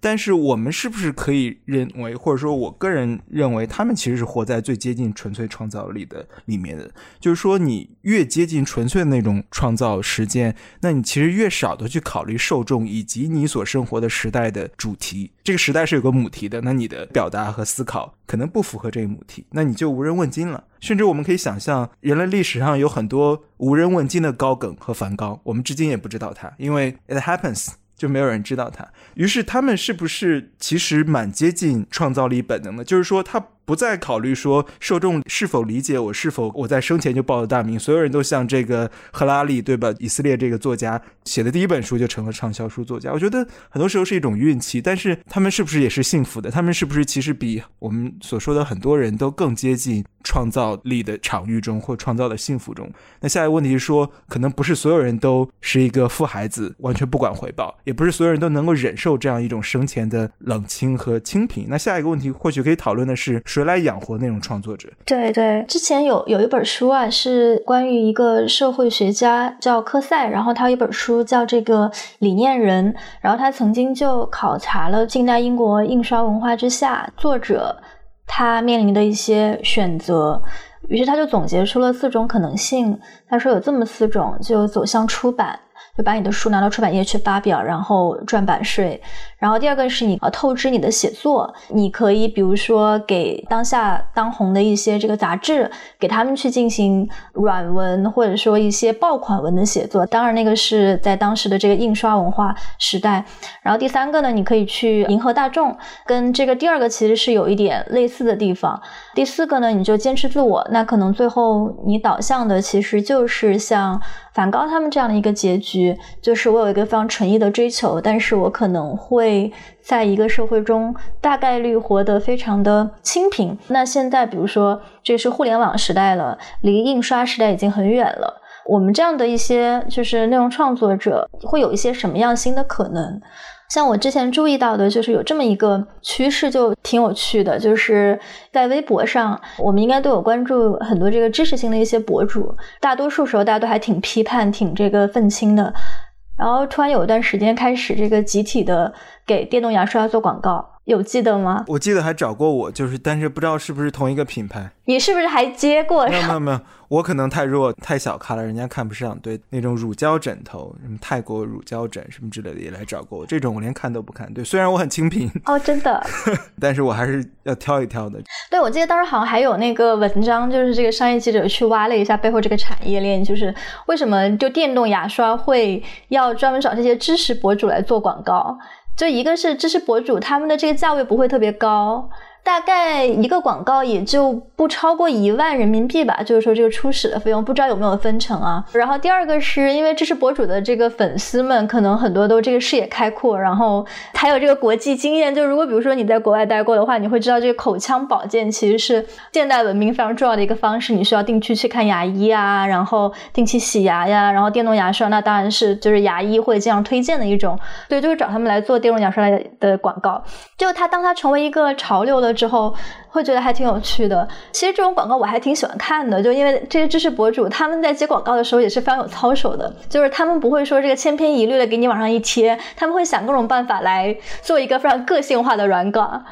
但是我们是不是可以认为，或者说我个人认为，他们其实是活在最接近纯粹创造力的里面的。就是说，你越接近纯粹的那种创造实践，那你其实越少的去考虑受众以及你所生活的时代的主题。这个时代是有个母题的，那你的表达和思考可能不符合这个母题，那你就无人问津了。甚至我们可以想象，人类历史上有很多无人问津的高梗和梵高，我们至今也不知道他，因为 it happens。就没有人知道他，于是他们是不是其实蛮接近创造力本能的？就是说他。不再考虑说受众是否理解我，是否我在生前就报了大名，所有人都像这个赫拉利对吧？以色列这个作家写的第一本书就成了畅销书作家。我觉得很多时候是一种运气，但是他们是不是也是幸福的？他们是不是其实比我们所说的很多人都更接近创造力的场域中或创造的幸福中？那下一个问题是说，可能不是所有人都是一个富孩子，完全不管回报，也不是所有人都能够忍受这样一种生前的冷清和清贫。那下一个问题或许可以讨论的是。谁来养活那种创作者？对对，之前有有一本书啊，是关于一个社会学家叫科塞，然后他有一本书叫这个理念人，然后他曾经就考察了近代英国印刷文化之下作者他面临的一些选择，于是他就总结出了四种可能性。他说有这么四种，就走向出版。就把你的书拿到出版业去发表，然后赚版税。然后第二个是你呃透支你的写作，你可以比如说给当下当红的一些这个杂志，给他们去进行软文或者说一些爆款文的写作。当然那个是在当时的这个印刷文化时代。然后第三个呢，你可以去迎合大众，跟这个第二个其实是有一点类似的地方。第四个呢，你就坚持自我，那可能最后你导向的其实就是像梵高他们这样的一个结局，就是我有一个非常纯意的追求，但是我可能会会在一个社会中大概率活得非常的清贫。那现在比如说这是互联网时代了，离印刷时代已经很远了，我们这样的一些就是内容创作者会有一些什么样新的可能？像我之前注意到的，就是有这么一个趋势，就挺有趣的。就是在微博上，我们应该都有关注很多这个知识性的一些博主，大多数时候大家都还挺批判、挺这个愤青的。然后突然有一段时间开始，这个集体的给电动牙刷做广告。有记得吗？我记得还找过我，就是但是不知道是不是同一个品牌。你是不是还接过？没有没有没有，我可能太弱太小咖了，人家看不上。对那种乳胶枕头，什么泰国乳胶枕什么之类的也来找过我，这种我连看都不看。对，虽然我很清贫哦，真的，但是我还是要挑一挑的。对，我记得当时好像还有那个文章，就是这个商业记者去挖了一下背后这个产业链，就是为什么就电动牙刷会要专门找这些知识博主来做广告。就一个是知识博主，他们的这个价位不会特别高。大概一个广告也就不超过一万人民币吧，就是说这个初始的费用，不知道有没有分成啊。然后第二个是因为知识博主的这个粉丝们可能很多都这个视野开阔，然后还有这个国际经验。就如果比如说你在国外待过的话，你会知道这个口腔保健其实是现代文明非常重要的一个方式。你需要定期去看牙医啊，然后定期洗牙呀，然后电动牙刷那当然是就是牙医会这样推荐的一种。对，就是找他们来做电动牙刷的广告。就他当他成为一个潮流的。之后会觉得还挺有趣的。其实这种广告我还挺喜欢看的，就因为这些知识博主他们在接广告的时候也是非常有操守的，就是他们不会说这个千篇一律的给你往上一贴，他们会想各种办法来做一个非常个性化的软广。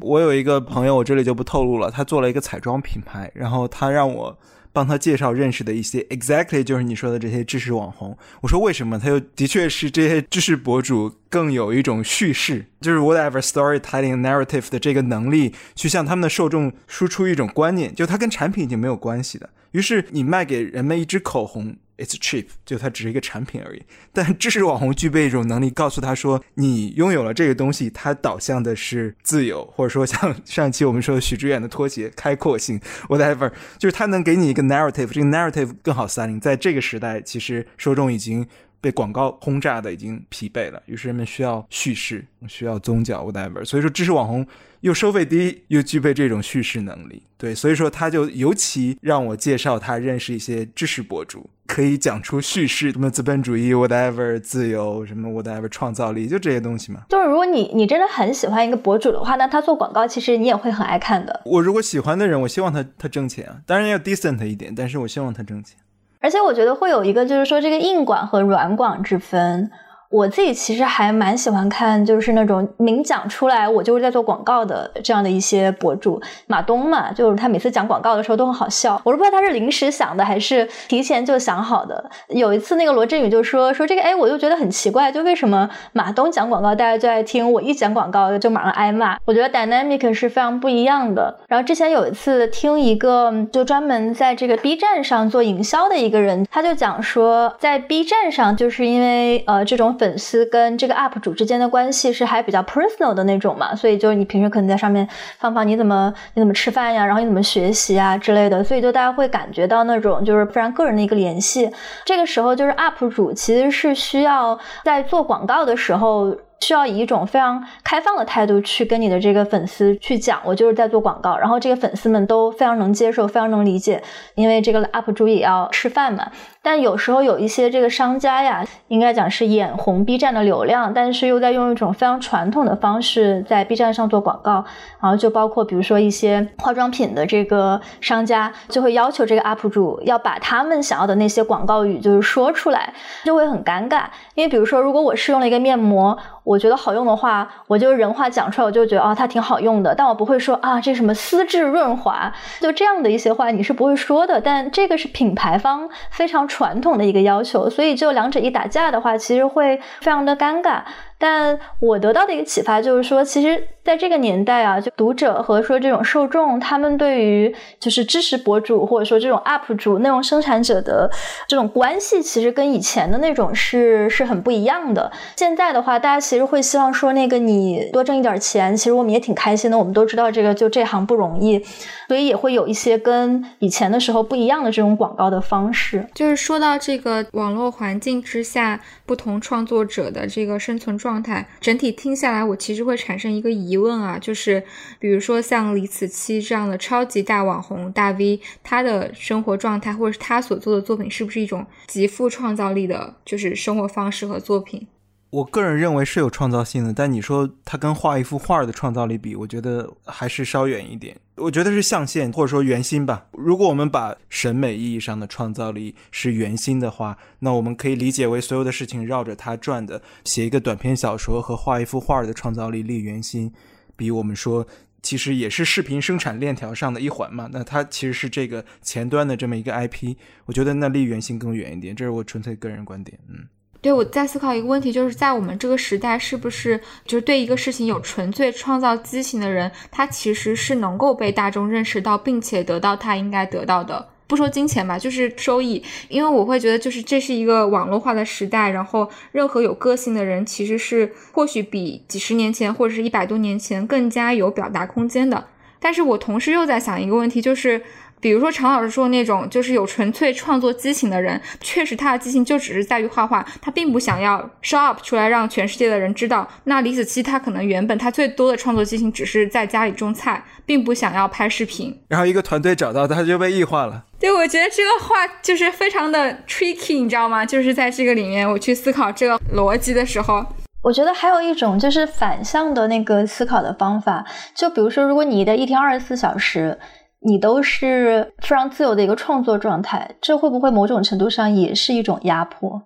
我有一个朋友，我这里就不透露了，他做了一个彩妆品牌，然后他让我。帮他介绍认识的一些，exactly 就是你说的这些知识网红。我说为什么？他又的确是这些知识博主更有一种叙事，就是 whatever storytelling narrative 的这个能力，去向他们的受众输出一种观念，就它跟产品已经没有关系的。于是你卖给人们一支口红。It's cheap，就它只是一个产品而已。但知识网红具备一种能力，告诉他说，你拥有了这个东西，它导向的是自由，或者说像上一期我们说的许知远的拖鞋，开阔性，whatever，就是它能给你一个 narrative，这个 narrative 更好三零。在这个时代，其实受众已经被广告轰炸的已经疲惫了，于是人们需要叙事，需要宗教，whatever。所以说，知识网红。又收费低，又具备这种叙事能力，对，所以说他就尤其让我介绍他认识一些知识博主，可以讲出叙事，什么资本主义，whatever，自由，什么 whatever，创造力，就这些东西嘛。就是如果你你真的很喜欢一个博主的话，那他做广告，其实你也会很爱看的。我如果喜欢的人，我希望他他挣钱啊，当然要 decent 一点，但是我希望他挣钱。而且我觉得会有一个，就是说这个硬广和软广之分。我自己其实还蛮喜欢看，就是那种明讲出来我就是在做广告的这样的一些博主，马东嘛，就是他每次讲广告的时候都很好笑。我都不知道他是临时想的还是提前就想好的。有一次那个罗振宇就说说这个，哎，我就觉得很奇怪，就为什么马东讲广告大家最爱听，我一讲广告就马上挨骂。我觉得 dynamic 是非常不一样的。然后之前有一次听一个就专门在这个 B 站上做营销的一个人，他就讲说在 B 站上就是因为呃这种。粉丝跟这个 UP 主之间的关系是还比较 personal 的那种嘛，所以就是你平时可能在上面放放你怎么你怎么吃饭呀，然后你怎么学习啊之类的，所以就大家会感觉到那种就是非常个人的一个联系。这个时候就是 UP 主其实是需要在做广告的时候。需要以一种非常开放的态度去跟你的这个粉丝去讲，我就是在做广告，然后这个粉丝们都非常能接受，非常能理解，因为这个 UP 主也要吃饭嘛。但有时候有一些这个商家呀，应该讲是眼红 B 站的流量，但是又在用一种非常传统的方式在 B 站上做广告，然后就包括比如说一些化妆品的这个商家就会要求这个 UP 主要把他们想要的那些广告语就是说出来，就会很尴尬。因为比如说，如果我试用了一个面膜。我我觉得好用的话，我就人话讲出来，我就觉得啊，它挺好用的。但我不会说啊，这什么丝质润滑，就这样的一些话你是不会说的。但这个是品牌方非常传统的一个要求，所以就两者一打架的话，其实会非常的尴尬。但我得到的一个启发就是说，其实在这个年代啊，就读者和说这种受众，他们对于就是知识博主或者说这种 UP 主、内容生产者的这种关系，其实跟以前的那种是是很不一样的。现在的话，大家其实会希望说，那个你多挣一点钱，其实我们也挺开心的。我们都知道这个就这行不容易，所以也会有一些跟以前的时候不一样的这种广告的方式。就是说到这个网络环境之下，不同创作者的这个生存状。状态整体听下来，我其实会产生一个疑问啊，就是比如说像李子柒这样的超级大网红大 V，他的生活状态或者是他所做的作品，是不是一种极富创造力的，就是生活方式和作品？我个人认为是有创造性的，但你说他跟画一幅画的创造力比，我觉得还是稍远一点。我觉得是象限或者说圆心吧。如果我们把审美意义上的创造力是圆心的话，那我们可以理解为所有的事情绕着它转的。写一个短篇小说和画一幅画的创造力立圆心，比我们说其实也是视频生产链条上的一环嘛。那它其实是这个前端的这么一个 IP，我觉得那立圆心更远一点。这是我纯粹个人观点，嗯。对，我在思考一个问题，就是在我们这个时代，是不是就是对一个事情有纯粹创造激情的人，他其实是能够被大众认识到，并且得到他应该得到的，不说金钱吧，就是收益。因为我会觉得，就是这是一个网络化的时代，然后任何有个性的人，其实是或许比几十年前或者是一百多年前更加有表达空间的。但是我同时又在想一个问题，就是。比如说常老师说那种就是有纯粹创作激情的人，确实他的激情就只是在于画画，他并不想要 show up 出来让全世界的人知道。那李子柒他可能原本他最多的创作激情只是在家里种菜，并不想要拍视频。然后一个团队找到他就被异化了。对，我觉得这个话就是非常的 tricky，你知道吗？就是在这个里面我去思考这个逻辑的时候，我觉得还有一种就是反向的那个思考的方法，就比如说如果你的一天二十四小时。你都是非常自由的一个创作状态，这会不会某种程度上也是一种压迫？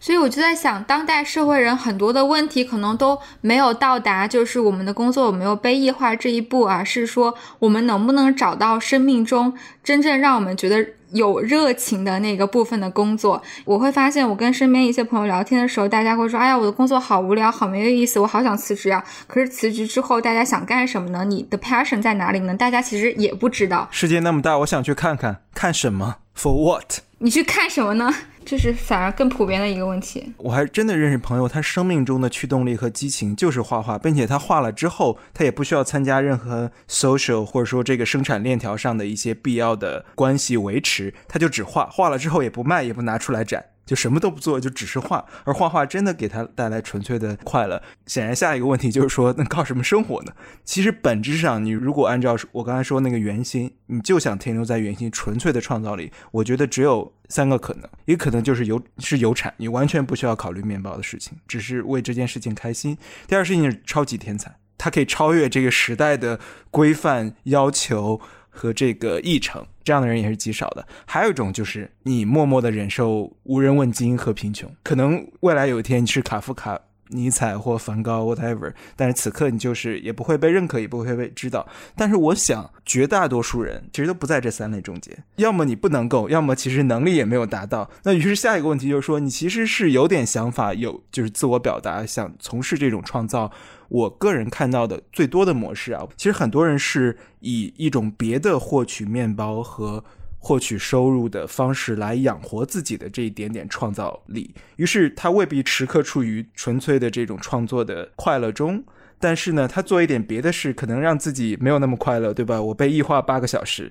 所以我就在想，当代社会人很多的问题可能都没有到达，就是我们的工作有没有被异化这一步而是说我们能不能找到生命中真正让我们觉得。有热情的那个部分的工作，我会发现，我跟身边一些朋友聊天的时候，大家会说：“哎呀，我的工作好无聊，好没有意思，我好想辞职啊！”可是辞职之后，大家想干什么呢？你的 passion 在哪里呢？大家其实也不知道。世界那么大，我想去看看，看什么？For what？你去看什么呢？这是反而更普遍的一个问题。我还真的认识朋友，他生命中的驱动力和激情就是画画，并且他画了之后，他也不需要参加任何 social 或者说这个生产链条上的一些必要的关系维持，他就只画画了之后也不卖，也不拿出来展。就什么都不做，就只是画，而画画真的给他带来纯粹的快乐。显然，下一个问题就是说，那靠什么生活呢？其实本质上，你如果按照我刚才说那个圆心，你就想停留在圆心纯粹的创造力，我觉得只有三个可能：一个可能就是有是有产，你完全不需要考虑面包的事情，只是为这件事情开心；第二事情是超级天才，他可以超越这个时代的规范要求。和这个议程，这样的人也是极少的。还有一种就是你默默的忍受无人问津和贫穷，可能未来有一天你是卡夫卡、尼采或梵高，whatever，但是此刻你就是也不会被认可，也不会被知道。但是我想，绝大多数人其实都不在这三类中间，要么你不能够，要么其实能力也没有达到。那于是下一个问题就是说，你其实是有点想法，有就是自我表达，想从事这种创造。我个人看到的最多的模式啊，其实很多人是以一种别的获取面包和获取收入的方式来养活自己的这一点点创造力，于是他未必时刻处于纯粹的这种创作的快乐中，但是呢，他做一点别的事，可能让自己没有那么快乐，对吧？我被异化八个小时。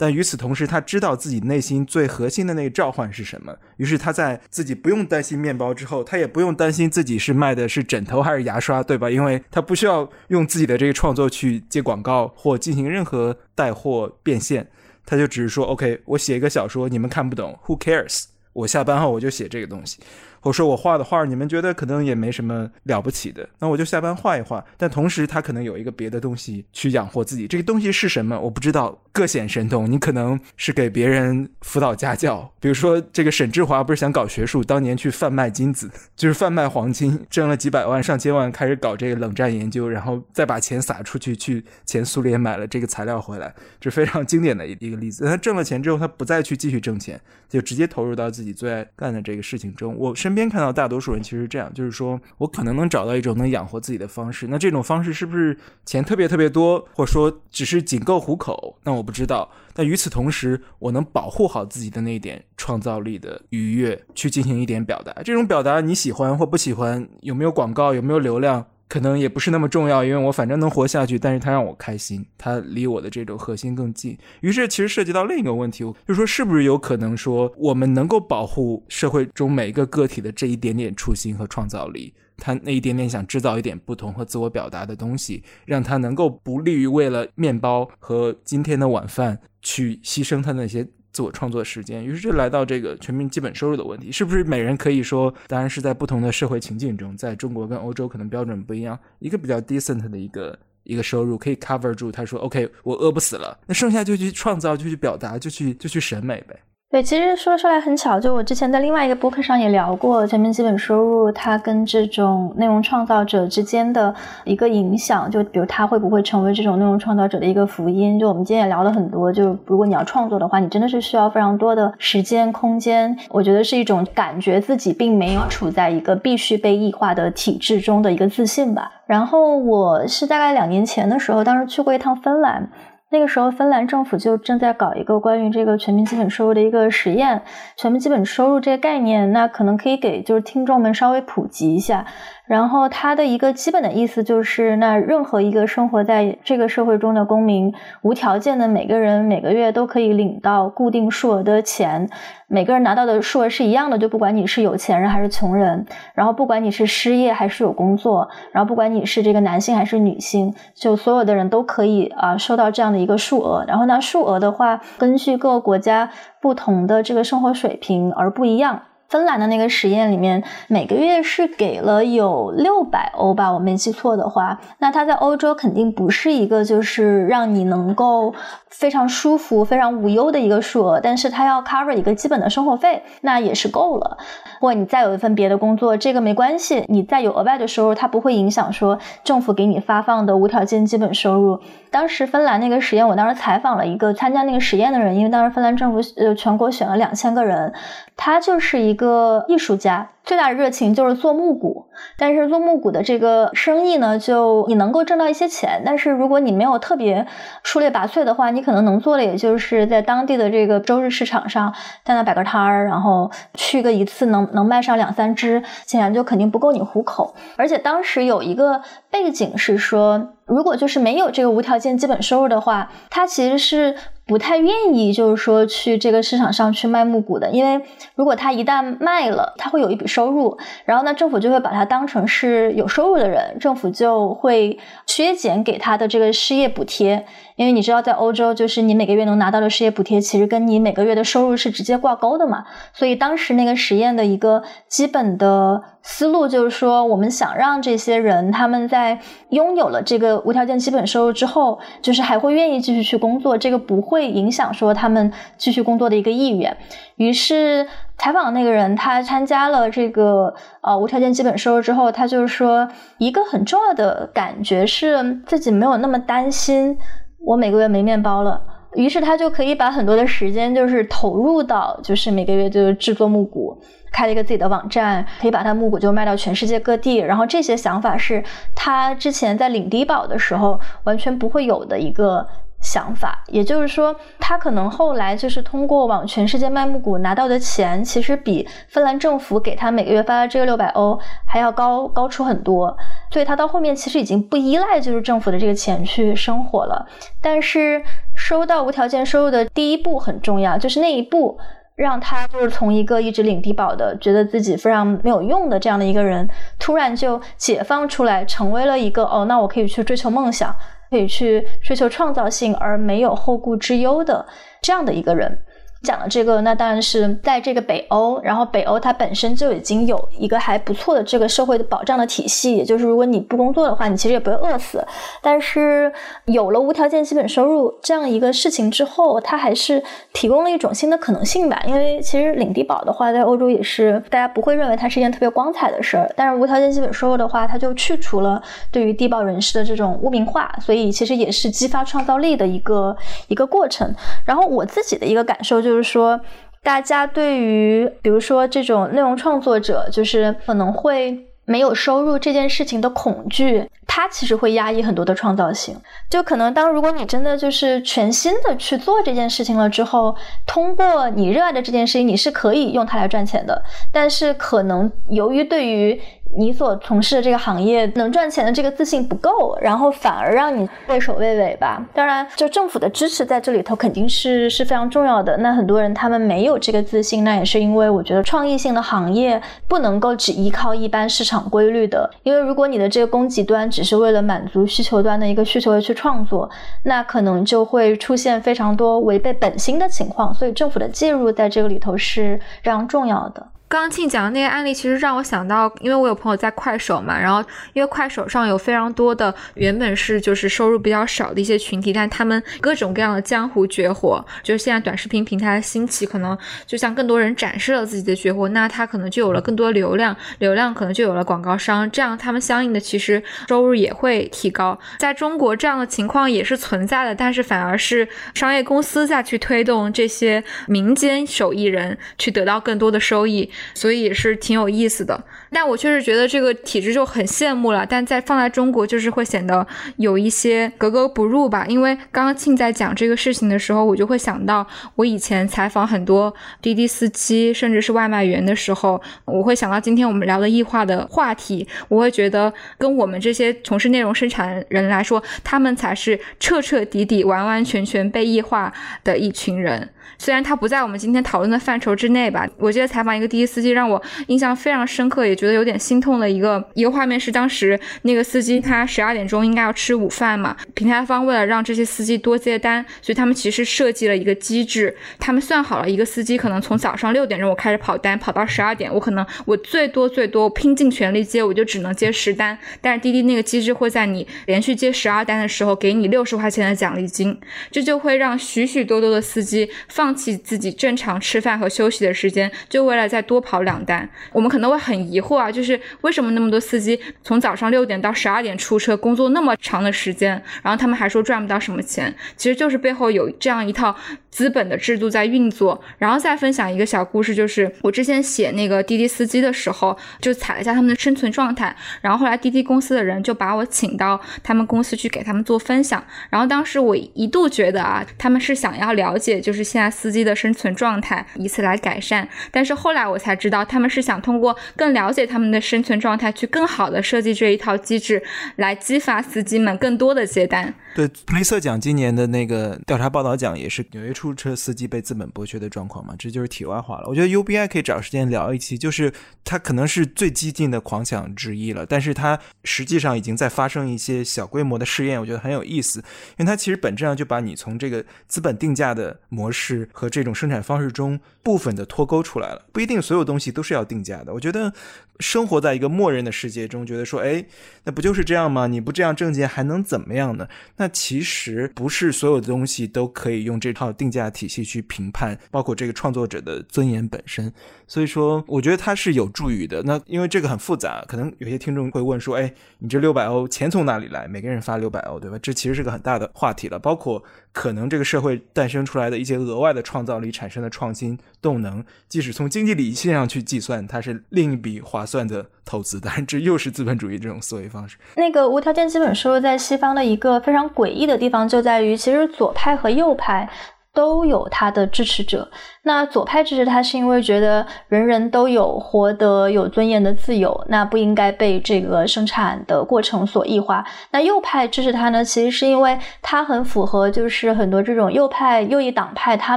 但与此同时，他知道自己内心最核心的那个召唤是什么。于是他在自己不用担心面包之后，他也不用担心自己是卖的是枕头还是牙刷，对吧？因为他不需要用自己的这个创作去接广告或进行任何带货变现，他就只是说：“OK，我写一个小说，你们看不懂，Who cares？我下班后我就写这个东西。”或者说我画的画你们觉得可能也没什么了不起的，那我就下班画一画。但同时他可能有一个别的东西去养活自己，这个东西是什么我不知道，各显神通。你可能是给别人辅导家教，比如说这个沈志华不是想搞学术，当年去贩卖金子，就是贩卖黄金，挣了几百万、上千万，开始搞这个冷战研究，然后再把钱撒出去，去前苏联买了这个材料回来，这非常经典的一个例子。他挣了钱之后，他不再去继续挣钱，就直接投入到自己最爱干的这个事情中。我身边看到大多数人其实这样，就是说我可能能找到一种能养活自己的方式。那这种方式是不是钱特别特别多，或者说只是仅够糊口？那我不知道。但与此同时，我能保护好自己的那一点创造力的愉悦，去进行一点表达。这种表达你喜欢或不喜欢，有没有广告，有没有流量？可能也不是那么重要，因为我反正能活下去，但是它让我开心，它离我的这种核心更近。于是，其实涉及到另一个问题，就是说，是不是有可能说，我们能够保护社会中每一个个体的这一点点初心和创造力，他那一点点想制造一点不同和自我表达的东西，让他能够不利于为了面包和今天的晚饭去牺牲他那些。自我创作时间，于是就来到这个全民基本收入的问题，是不是每人可以说，当然是在不同的社会情境中，在中国跟欧洲可能标准不一样，一个比较 decent 的一个一个收入可以 cover 住。他说，OK，我饿不死了，那剩下就去创造，就去表达，就去就去审美呗。对，其实说出来很巧，就我之前在另外一个播客上也聊过全民基本收入，它跟这种内容创造者之间的一个影响，就比如他会不会成为这种内容创造者的一个福音？就我们今天也聊了很多，就如果你要创作的话，你真的是需要非常多的时间、空间。我觉得是一种感觉自己并没有处在一个必须被异化的体制中的一个自信吧。然后我是大概两年前的时候，当时去过一趟芬兰。那个时候，芬兰政府就正在搞一个关于这个全民基本收入的一个实验。全民基本收入这个概念，那可能可以给就是听众们稍微普及一下。然后它的一个基本的意思就是，那任何一个生活在这个社会中的公民，无条件的每个人每个月都可以领到固定数额的钱，每个人拿到的数额是一样的，就不管你是有钱人还是穷人，然后不管你是失业还是有工作，然后不管你是这个男性还是女性，就所有的人都可以啊收到这样的一个数额。然后呢，数额的话，根据各个国家不同的这个生活水平而不一样。芬兰的那个实验里面，每个月是给了有六百欧吧，我没记错的话，那它在欧洲肯定不是一个就是让你能够非常舒服、非常无忧的一个数额，但是它要 cover 一个基本的生活费，那也是够了。或你再有一份别的工作，这个没关系，你再有额外的收入，它不会影响说政府给你发放的无条件基本收入。当时芬兰那个实验，我当时采访了一个参加那个实验的人，因为当时芬兰政府呃全国选了两千个人，他就是一个艺术家。最大的热情就是做木鼓，但是做木鼓的这个生意呢，就你能够挣到一些钱，但是如果你没有特别出类拔萃的话，你可能能做的也就是在当地的这个周日市场上在那摆个摊儿，然后去个一次能能卖上两三只，显然就肯定不够你糊口。而且当时有一个背景是说，如果就是没有这个无条件基本收入的话，他其实是。不太愿意，就是说去这个市场上去卖木鼓的，因为如果他一旦卖了，他会有一笔收入，然后呢，政府就会把他当成是有收入的人，政府就会削减给他的这个失业补贴。因为你知道，在欧洲，就是你每个月能拿到的失业补贴，其实跟你每个月的收入是直接挂钩的嘛。所以当时那个实验的一个基本的思路就是说，我们想让这些人他们在拥有了这个无条件基本收入之后，就是还会愿意继续去工作，这个不会影响说他们继续工作的一个意愿。于是采访那个人，他参加了这个呃无条件基本收入之后，他就说，一个很重要的感觉是自己没有那么担心。我每个月没面包了，于是他就可以把很多的时间就是投入到，就是每个月就制作木鼓，开了一个自己的网站，可以把他木鼓就卖到全世界各地。然后这些想法是他之前在领低保的时候完全不会有的一个。想法，也就是说，他可能后来就是通过往全世界卖木鼓拿到的钱，其实比芬兰政府给他每个月发的这个六百欧还要高高出很多。所以他到后面其实已经不依赖就是政府的这个钱去生活了。但是收到无条件收入的第一步很重要，就是那一步让他就是从一个一直领低保的，觉得自己非常没有用的这样的一个人，突然就解放出来，成为了一个哦，那我可以去追求梦想。可以去追求创造性而没有后顾之忧的这样的一个人，讲的这个，那当然是在这个北欧，然后北欧它本身就已经有一个还不错的这个社会的保障的体系，也就是如果你不工作的话，你其实也不会饿死。但是有了无条件基本收入这样一个事情之后，它还是提供了一种新的可能性吧。因为其实领低保的话，在欧洲也是大家不会认为它是一件特别光彩的事儿，但是无条件基本收入的话，它就去除了对于低保人士的这种污名化，所以其实也是激发创造力的一个一个过程。然后我自己的一个感受就就是说，大家对于比如说这种内容创作者，就是可能会没有收入这件事情的恐惧，它其实会压抑很多的创造性。就可能当如果你真的就是全心的去做这件事情了之后，通过你热爱的这件事情，你是可以用它来赚钱的。但是可能由于对于你所从事的这个行业能赚钱的这个自信不够，然后反而让你畏首畏尾吧。当然，就政府的支持在这里头肯定是是非常重要的。那很多人他们没有这个自信，那也是因为我觉得创意性的行业不能够只依靠一般市场规律的。因为如果你的这个供给端只是为了满足需求端的一个需求而去创作，那可能就会出现非常多违背本心的情况。所以政府的介入在这个里头是非常重要的。刚庆讲的那个案例，其实让我想到，因为我有朋友在快手嘛，然后因为快手上有非常多的原本是就是收入比较少的一些群体，但他们各种各样的江湖绝活，就是现在短视频平台的兴起，可能就向更多人展示了自己的绝活，那他可能就有了更多流量，流量可能就有了广告商，这样他们相应的其实收入也会提高。在中国这样的情况也是存在的，但是反而是商业公司在去推动这些民间手艺人去得到更多的收益。所以是挺有意思的，但我确实觉得这个体制就很羡慕了。但在放在中国，就是会显得有一些格格不入吧。因为刚刚庆在讲这个事情的时候，我就会想到我以前采访很多滴滴司机，甚至是外卖员的时候，我会想到今天我们聊的异化的话题，我会觉得跟我们这些从事内容生产人来说，他们才是彻彻底底、完完全全被异化的一群人。虽然他不在我们今天讨论的范畴之内吧，我记得采访一个滴滴司机让我印象非常深刻，也觉得有点心痛的一个一个画面是，当时那个司机他十二点钟应该要吃午饭嘛，平台方为了让这些司机多接单，所以他们其实设计了一个机制，他们算好了一个司机可能从早上六点钟我开始跑单，跑到十二点，我可能我最多最多拼尽全力接，我就只能接十单，但是滴滴那个机制会在你连续接十二单的时候给你六十块钱的奖励金，这就会让许许多多的司机放。放弃自己正常吃饭和休息的时间，就为了再多跑两单。我们可能会很疑惑啊，就是为什么那么多司机从早上六点到十二点出车，工作那么长的时间，然后他们还说赚不到什么钱？其实就是背后有这样一套资本的制度在运作。然后再分享一个小故事，就是我之前写那个滴滴司机的时候，就踩了一下他们的生存状态。然后后来滴滴公司的人就把我请到他们公司去给他们做分享。然后当时我一度觉得啊，他们是想要了解，就是现在。司机的生存状态，以此来改善。但是后来我才知道，他们是想通过更了解他们的生存状态，去更好的设计这一套机制，来激发司机们更多的接单。对普利策奖今年的那个调查报道奖，也是纽约出租车司机被资本剥削的状况嘛？这就是题外话了。我觉得 UBI 可以找时间聊一期，就是它可能是最激进的狂想之一了，但是它实际上已经在发生一些小规模的试验，我觉得很有意思，因为它其实本质上就把你从这个资本定价的模式。和这种生产方式中部分的脱钩出来了，不一定所有东西都是要定价的。我觉得生活在一个默认的世界中，觉得说，哎，那不就是这样吗？你不这样挣钱还能怎么样呢？那其实不是所有的东西都可以用这套定价体系去评判，包括这个创作者的尊严本身。所以说，我觉得它是有助于的。那因为这个很复杂，可能有些听众会问说，哎，你这六百欧钱从哪里来？每个人发六百欧，对吧？这其实是个很大的话题了，包括。可能这个社会诞生出来的一些额外的创造力产生的创新动能，即使从经济理性上去计算，它是另一笔划算的投资，但这又是资本主义这种思维方式。那个无条件基本收入在西方的一个非常诡异的地方，就在于其实左派和右派。都有他的支持者。那左派支持他，是因为觉得人人都有活得有尊严的自由，那不应该被这个生产的过程所异化。那右派支持他呢，其实是因为他很符合，就是很多这种右派右翼党派他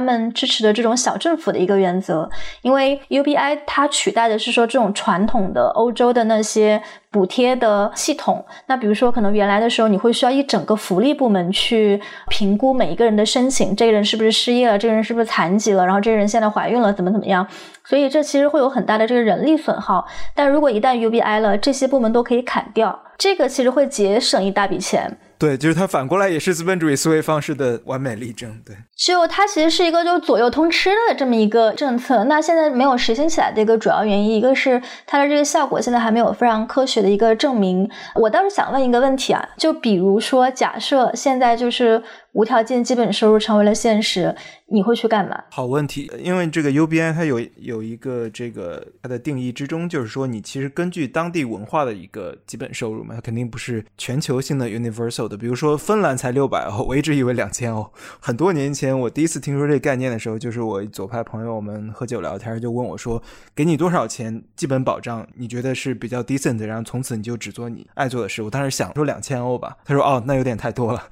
们支持的这种小政府的一个原则。因为 UBI 它取代的是说这种传统的欧洲的那些。补贴的系统。那比如说，可能原来的时候，你会需要一整个福利部门去评估每一个人的申请，这个人是不是失业了，这个人是不是残疾了，然后这个人现在怀孕了，怎么怎么样。所以这其实会有很大的这个人力损耗。但如果一旦 UBI 了，这些部门都可以砍掉，这个其实会节省一大笔钱。对，就是它反过来也是资本主义思维方式的完美例证。对，就它其实是一个就是左右通吃的这么一个政策。那现在没有实行起来的一个主要原因，一个是它的这个效果现在还没有非常科学的一个证明。我倒是想问一个问题啊，就比如说假设现在就是无条件基本收入成为了现实，你会去干嘛？好问题，因为这个 UBI 它有有一个这个它的定义之中，就是说你其实根据当地文化的一个基本收入嘛，它肯定不是全球性的 universal 的。比如说芬兰才六百欧，我一直以为两千欧。很多年前我第一次听说这个概念的时候，就是我左派朋友我们喝酒聊天，就问我说：“给你多少钱基本保障？你觉得是比较 decent？然后从此你就只做你爱做的事。”我当时想说两千欧吧，他说：“哦，那有点太多了。”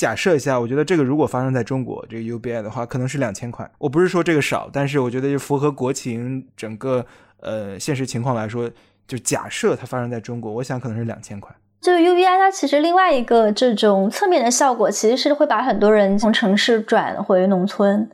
假设一下，我觉得这个如果发生在中国这个 UBI 的话，可能是两千块。我不是说这个少，但是我觉得就符合国情整个呃现实情况来说，就假设它发生在中国，我想可能是两千块。就是 UBI 它其实另外一个这种侧面的效果，其实是会把很多人从城市转回农村。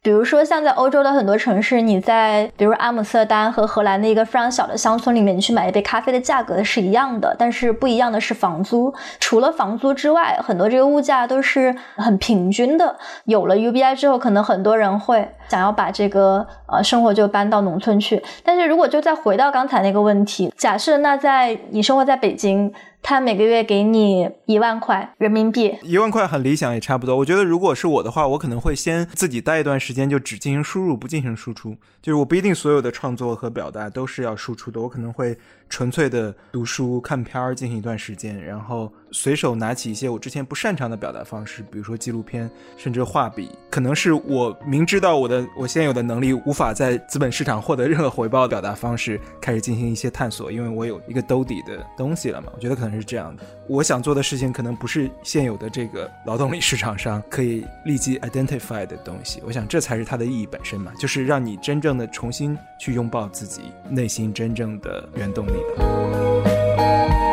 比如说，像在欧洲的很多城市，你在比如阿姆斯特丹和荷兰的一个非常小的乡村里面，你去买一杯咖啡的价格是一样的，但是不一样的是房租。除了房租之外，很多这个物价都是很平均的。有了 UBI 之后，可能很多人会想要把这个呃生活就搬到农村去。但是如果就再回到刚才那个问题，假设那在你生活在北京。他每个月给你一万块人民币，一万块很理想，也差不多。我觉得如果是我的话，我可能会先自己待一段时间，就只进行输入，不进行输出。就是我不一定所有的创作和表达都是要输出的，我可能会纯粹的读书、看片儿进行一段时间，然后。随手拿起一些我之前不擅长的表达方式，比如说纪录片，甚至画笔，可能是我明知道我的我现有的能力无法在资本市场获得任何回报的表达方式，开始进行一些探索，因为我有一个兜底的东西了嘛。我觉得可能是这样的。我想做的事情可能不是现有的这个劳动力市场上可以立即 identify 的东西。我想这才是它的意义本身嘛，就是让你真正的重新去拥抱自己内心真正的原动力吧